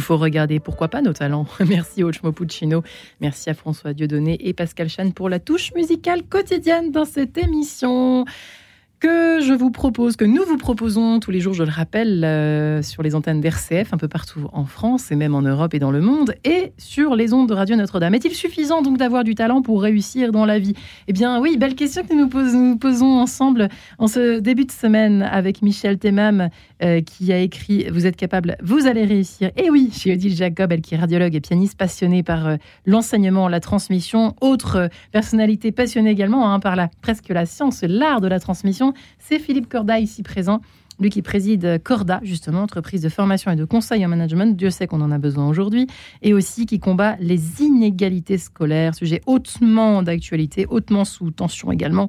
Faut regarder, pourquoi pas, nos talents? [LAUGHS] Merci Ochmo Puccino, merci à François Dieudonné et Pascal Chan pour la touche musicale quotidienne dans cette émission que je vous propose, que nous vous proposons tous les jours, je le rappelle, euh, sur les antennes d'RCF, un peu partout en France et même en Europe et dans le monde, et sur les ondes de Radio Notre-Dame. Est-il suffisant donc d'avoir du talent pour réussir dans la vie? Eh bien oui, belle question que nous, nous posons ensemble en ce début de semaine avec Michel Temam, euh, qui a écrit Vous êtes capable, vous allez réussir. Et oui, chez Odile Jacob, elle qui est radiologue et pianiste passionnée par euh, l'enseignement, la transmission, autre personnalité passionnée également hein, par la, presque la science, l'art de la transmission c'est Philippe Corda ici présent. Lui qui préside Corda, justement, entreprise de formation et de conseil en management, Dieu sait qu'on en a besoin aujourd'hui, et aussi qui combat les inégalités scolaires, sujet hautement d'actualité, hautement sous tension également,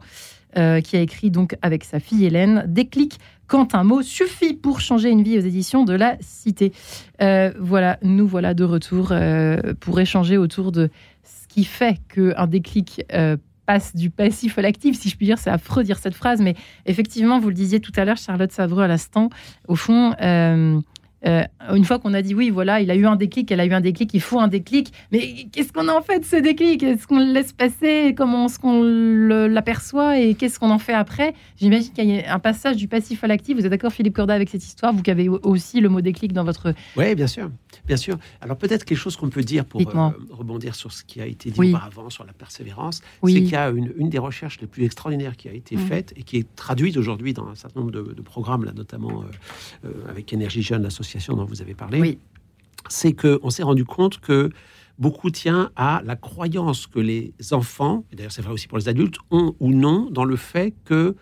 euh, qui a écrit donc avec sa fille Hélène, Déclic quand un mot suffit pour changer une vie aux éditions de la Cité. Euh, voilà, nous voilà de retour euh, pour échanger autour de ce qui fait qu'un déclic passe du passif à l'actif, si je puis dire. C'est affreux de dire cette phrase, mais effectivement, vous le disiez tout à l'heure, Charlotte Savreux, à l'instant, au fond, euh, euh, une fois qu'on a dit oui, voilà, il a eu un déclic, elle a eu un déclic, il faut un déclic, mais qu'est-ce qu'on en fait de ce déclic? Est-ce qu'on le laisse passer? Comment est-ce qu'on l'aperçoit? Et qu'est-ce qu'on en fait après? J'imagine qu'il y a un passage du passif à l'actif. Vous êtes d'accord, Philippe Corda, avec cette histoire? Vous qui avez aussi le mot déclic dans votre... Oui, bien sûr. Bien sûr. Alors peut-être quelque chose qu'on peut dire pour euh, rebondir sur ce qui a été dit auparavant, sur la persévérance, c'est qu'il y a une, des recherches les plus extraordinaires qui a été faite et qui est traduite aujourd'hui dans un certain nombre de, programmes, là, notamment euh, avec Énergie Jeune, l'association dont vous avez parlé, oui. c'est qu'on s'est rendu compte que beaucoup tient à la croyance que les enfants, et d'ailleurs c'est vrai aussi pour les adultes, ont ou non dans le fait que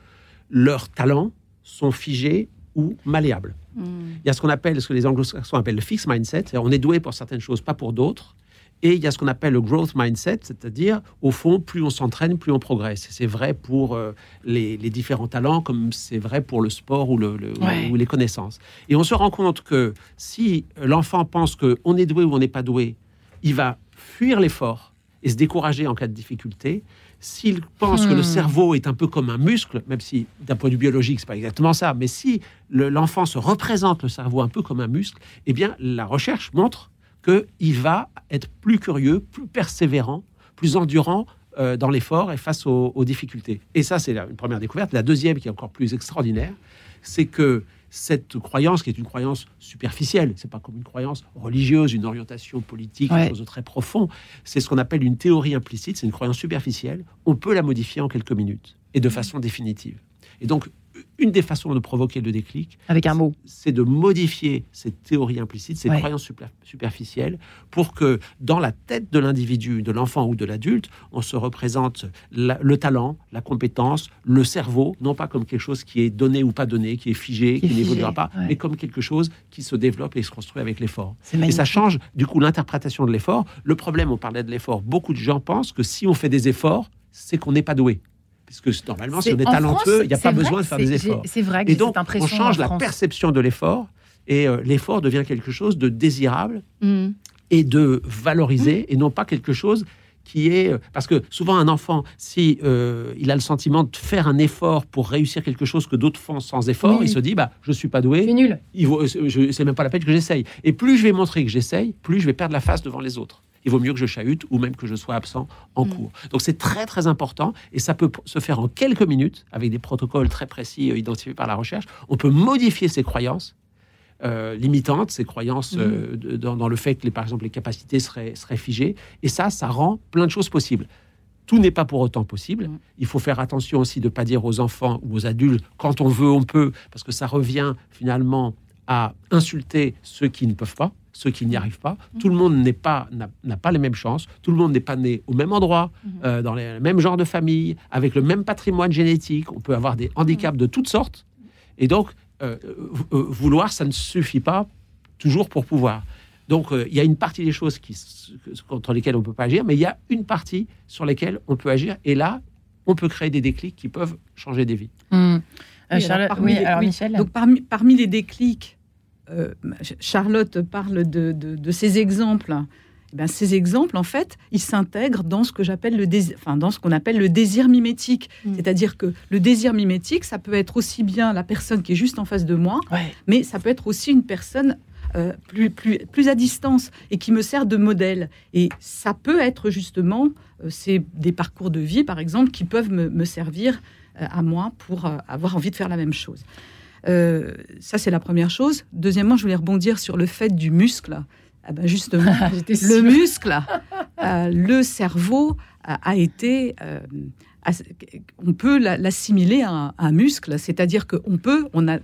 leurs talents sont figés ou malléables. Hmm. Il y a ce qu'on appelle, ce que les anglo-saxons appellent le fixed mindset, on est doué pour certaines choses, pas pour d'autres. Et il y a ce qu'on appelle le growth mindset, c'est-à-dire, au fond, plus on s'entraîne, plus on progresse. C'est vrai pour euh, les, les différents talents, comme c'est vrai pour le sport ou, le, le- Ouais. ou les connaissances. Et on se rend compte que si l'enfant pense qu'on est doué ou on n'est pas doué, il va fuir l'effort et se décourager en cas de difficulté. S'il pense que le Hmm. cerveau est un peu comme un muscle, même si d'un point de vue biologique, c'est pas exactement ça, mais si le- l'enfant se représente le cerveau un peu comme un muscle, eh bien, la recherche montre qu'il va être plus curieux, plus persévérant, plus endurant euh, dans l'effort et face aux, aux difficultés. Et ça, c'est une première découverte. La deuxième, qui est encore plus extraordinaire, c'est que cette croyance, qui est une croyance superficielle, c'est pas comme une croyance religieuse, une orientation politique, Ouais. quelque chose de très profond, c'est ce qu'on appelle une théorie implicite, c'est une croyance superficielle, on peut la modifier en quelques minutes et de façon définitive. Et donc, une des façons de provoquer le déclic, Avec un mot. c'est de modifier cette théorie implicite, cette Ouais. croyance super- superficielle, pour que dans la tête de l'individu, de l'enfant ou de l'adulte, on se représente la- le talent, la compétence, le cerveau, non pas comme quelque chose qui est donné ou pas donné, qui est figé, Qui qui, n'évoluera pas, ouais. mais comme quelque chose qui se développe et se construit avec l'effort. Et ça change du coup l'interprétation de l'effort. Le problème, on parlait de l'effort, beaucoup de gens pensent que si on fait des efforts, c'est qu'on n'est pas doué. Puisque normalement, si on est en talentueux, il n'y a pas vrai besoin de faire des efforts. C'est vrai que Et donc, cette on change la perception de l'effort et euh, l'effort devient quelque chose de désirable Mm. et de valorisé et non pas quelque chose qui est euh, parce que souvent un enfant si euh, il a le sentiment de faire un effort pour réussir quelque chose que d'autres font sans effort Oui. il se dit bah je suis pas C'est doué nul. il vaut, je, c'est même pas la peine que j'essaye et plus je vais montrer que j'essaye plus je vais perdre la face devant les autres il vaut mieux que je chahute ou même que je sois absent en Mm. cours. Donc c'est très très important et ça peut se faire en quelques minutes avec des protocoles très précis euh, identifiés par la recherche. On peut modifier ces croyances euh, limitantes, ces croyances euh, de- dans, dans le fait que les, par exemple les capacités seraient, seraient figées et ça, ça rend plein de choses possibles. Tout n'est pas pour autant possible. Mm. Il faut faire attention aussi de ne pas dire aux enfants ou aux adultes quand on veut, on peut, parce que ça revient finalement à insulter ceux qui ne peuvent pas, ceux qui n'y arrivent pas. Tout le monde n'est pas n'a pas les mêmes chances. Tout le monde n'est pas né au même endroit, euh, dans les mêmes genres de famille, avec le même patrimoine génétique. On peut avoir des handicaps de toutes sortes. Et donc, euh, euh, vouloir, ça ne suffit pas toujours pour pouvoir. Donc, euh, il y a une partie des choses qui, contre lesquelles on ne peut pas agir, mais il y a une partie sur lesquelles on peut agir. Et là, on peut créer des déclics qui peuvent changer des vies. Oui, Charlotte- alors, parmi oui, les- alors oui. Michel. Donc parmi, parmi les déclics, euh, Charlotte parle de, de- de ces exemples. Eh ben, ces exemples, en fait, ils s'intègrent dans ce que j'appelle le désir, enfin, dans ce qu'on appelle le désir mimétique. Mm. C'est-à-dire que le désir mimétique, ça peut être aussi bien la personne qui est juste en face de moi, Ouais. mais ça peut être aussi une personne euh, plus, plus, plus à distance et qui me sert de modèle. Et ça peut être justement, euh, c'est des parcours de vie, par exemple, qui peuvent me, me servir euh, à moi pour avoir envie de faire la même chose. Euh, ça, c'est la première chose. Deuxièmement, je voulais rebondir sur le fait du muscle. Ah ben justement, [LAUGHS] J'étais le muscle, euh, le cerveau a, a été. euh, on peut la- l'assimiler à, un- à un muscle, c'est-à-dire qu'on peut, on a,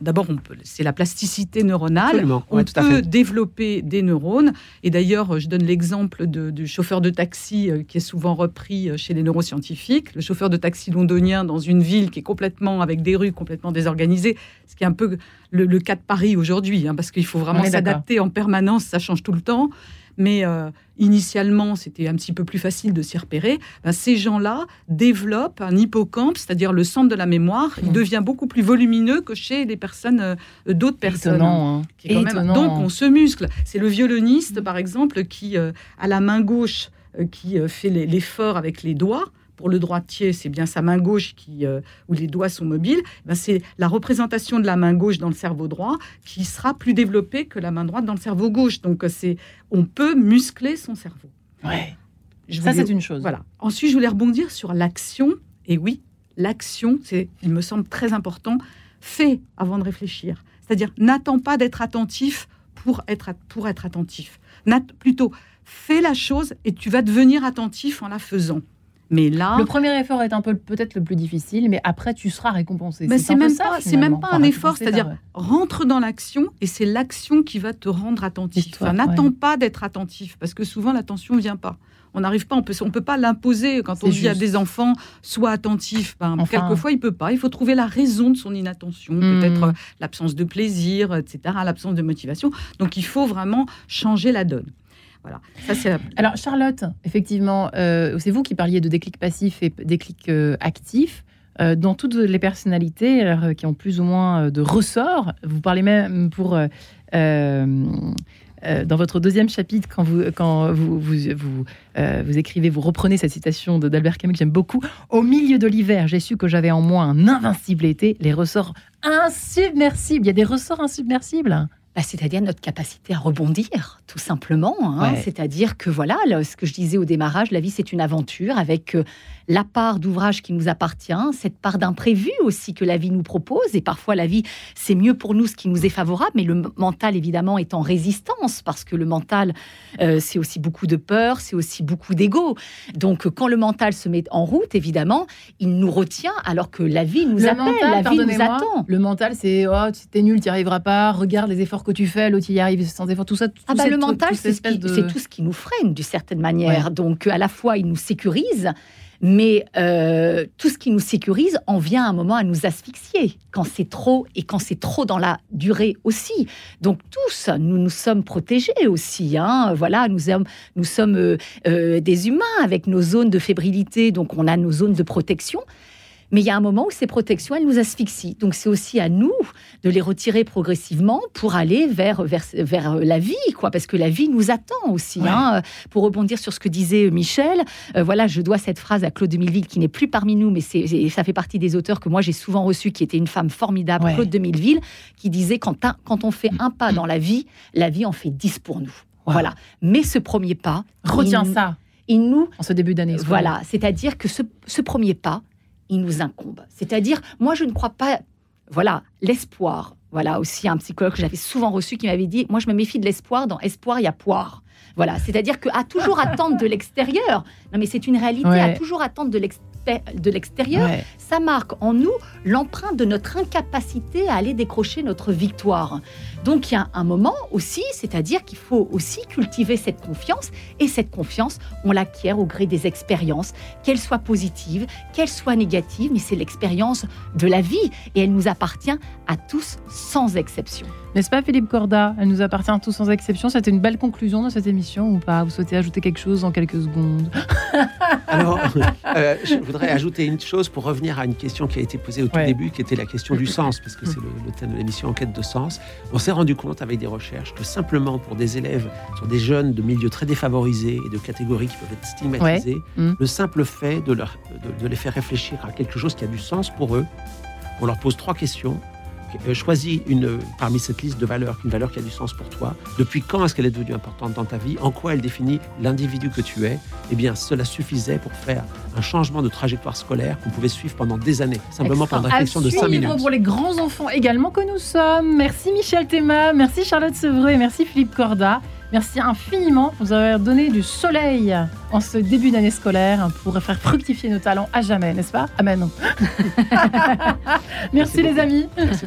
d'abord, on peut- c'est la plasticité neuronale. Absolument. On Ouais, tout à peut fait. développer des neurones. Et d'ailleurs, je donne l'exemple du chauffeur de taxi euh, qui est souvent repris euh, chez les neuroscientifiques. Le chauffeur de taxi londonien dans une ville qui est complètement, avec des rues complètement désorganisées, ce qui est un peu le, le cas de Paris aujourd'hui, hein, parce qu'il faut vraiment s'adapter en permanence, ça change tout le temps. Mais euh, initialement, c'était un petit peu plus facile de s'y repérer. Ben, ces gens-là développent un hippocampe, c'est-à-dire le centre de la mémoire. Il Mhm. devient beaucoup plus volumineux que chez les personnes, euh, d'autres personnes. Étonnant. hein. Qui est quand même- Étonnant. Donc on se muscle. C'est le violoniste, par exemple, qui euh, a la main gauche euh, qui euh, fait l'effort avec les doigts. Pour le droitier, c'est bien sa main gauche qui, euh, où les doigts sont mobiles. Ben, c'est la représentation de la main gauche dans le cerveau droit qui sera plus développée que la main droite dans le cerveau gauche. Donc euh, c'est, on peut muscler son cerveau. Ouais. Je Ça, voulais- c'est une chose. voilà. Ensuite, je voulais rebondir sur l'action. Et oui, l'action, c'est, il me semble très important. Fais avant de réfléchir. C'est-à-dire, n'attends pas d'être attentif pour être, pour être attentif. Plutôt, fais la chose et tu vas devenir attentif en la faisant. Mais là, Le premier effort est un peu peut-être le plus difficile, mais après tu seras récompensé. Mais c'est même pas, c'est même pas un effort, c'est-à-dire rentre dans l'action et c'est l'action qui va te rendre attentif. Enfin, N'attends ouais. pas d'être attentif parce que souvent l'attention vient pas. On n'arrive pas, on peut, on peut pas l'imposer quand on dit à des enfants sois attentif. Ben, Enfin. Quelquefois il peut pas. Il faut trouver la raison de son inattention, Hmm. peut-être euh, l'absence de plaisir, etc., l'absence de motivation. Donc il faut vraiment changer la donne. Alors, Charlotte, effectivement, euh, c'est vous qui parliez de déclic passif et déclic euh, actif. Euh, dans toutes les personnalités qui ont plus ou moins de ressorts, vous parlez même pour. dans votre deuxième chapitre, quand vous, quand vous, vous, vous, écrivez, vous reprenez cette citation d'Albert Camus que j'aime beaucoup. Au milieu de l'hiver, j'ai su que j'avais en moi un invincible été, les ressorts insubmersibles. Il y a des ressorts insubmersibles? Bah, c'est-à-dire notre capacité à rebondir, tout simplement. hein. Ouais. C'est-à-dire que voilà, là, ce que je disais au démarrage, la vie c'est une aventure avec euh, la part d'ouvrage qui nous appartient, cette part d'imprévu aussi que la vie nous propose. Et parfois la vie c'est mieux pour nous ce qui nous est favorable, mais le mental évidemment est en résistance parce que le mental euh, c'est aussi beaucoup de peur, c'est aussi beaucoup d'ego. Donc quand le mental se met en route, évidemment, il nous retient alors que la vie nous le appelle, mental, la vie nous attend. Le mental, c'est oh, tu- t'es nul, tu n'y arriveras pas. Regarde les efforts que tu fais, l'autre y arrive sans effort, tout ça. tout Ah bah, le mental, c'est ce de- tout ce qui nous freine d'une certaine manière. Donc, à la fois, il nous sécurise, mais euh, tout ce qui nous sécurise en vient à un moment à nous asphyxier quand c'est trop et quand c'est trop dans la durée aussi. Donc, tous, nous nous sommes protégés aussi. hein. Voilà, nous sommes, nous sommes euh, euh, des humains avec nos zones de fébrilité, donc on a nos zones de protection. Mais il y a un moment où ces protections, elles nous asphyxient. Donc c'est aussi à nous de les retirer progressivement pour aller vers, vers, vers la vie, quoi, parce que la vie nous attend aussi. Ouais. hein. Pour rebondir sur ce que disait Michel, euh, voilà, je dois cette phrase à Claude de Milleville, qui n'est plus parmi nous, mais c'est, ça fait partie des auteurs que moi j'ai souvent reçus, qui était une femme formidable, Ouais. Claude de Milleville, qui disait quand, un- quand on fait un pas dans la vie, la vie en fait dix pour nous. Wow. Voilà. Mais ce premier pas, Retiens il- ça il nous en ce début d'année. voilà, c'est-à-dire que ce, ce premier pas, il nous incombe. C'est-à-dire, moi, je ne crois pas. Voilà, l'espoir. Voilà, aussi un psychologue que j'avais souvent reçu qui m'avait dit Moi, je me méfie de l'espoir. Dans espoir, il y a poire. Voilà, c'est-à-dire qu'à toujours [LAUGHS] attendre de l'extérieur. Non, mais c'est une réalité. Ouais. À toujours attendre de l'extérieur. De l'extérieur, Ouais. ça marque en nous l'empreinte de notre incapacité à aller décrocher notre victoire. Donc il y a un moment aussi, c'est-à-dire qu'il faut aussi cultiver cette confiance, et cette confiance, on l'acquiert au gré des expériences, qu'elles soient positives, qu'elles soient négatives, mais c'est l'expérience de la vie, et elle nous appartient à tous sans exception. N'est-ce pas, Philippe Corda? Elle nous appartient tous sans exception. C'était une belle conclusion de cette émission ou pas? Vous souhaitez ajouter quelque chose en quelques secondes? [LAUGHS] Alors, euh, je voudrais ajouter une chose pour revenir à une question qui a été posée au tout Ouais. début, qui était la question du sens, parce que c'est [LAUGHS] le, le thème de l'émission Enquête de sens. On s'est rendu compte avec des recherches que simplement pour des élèves, sur des jeunes de milieux très défavorisés et de catégories qui peuvent être stigmatisées, Mm. le simple fait de, leur, de, de les faire réfléchir à quelque chose qui a du sens pour eux, on leur pose trois questions. Euh, choisis une, parmi cette liste de valeurs, une valeur qui a du sens pour toi. Depuis quand est-ce qu'elle est devenue importante dans ta vie? En quoi elle définit l'individu que tu es? Eh bien, cela suffisait pour faire un changement de trajectoire scolaire qu'on pouvait suivre pendant des années, simplement par une réflexion de À 5 suivre minutes. pour les grands enfants également que nous sommes. Merci Michel Théma, merci Charlotte Sevreux et merci Philippe Corda. Merci infiniment pour nous avoir donné du soleil en ce début d'année scolaire pour faire fructifier nos talents à jamais, n'est-ce pas? Amen. [LAUGHS] merci les beaucoup. amis. Merci.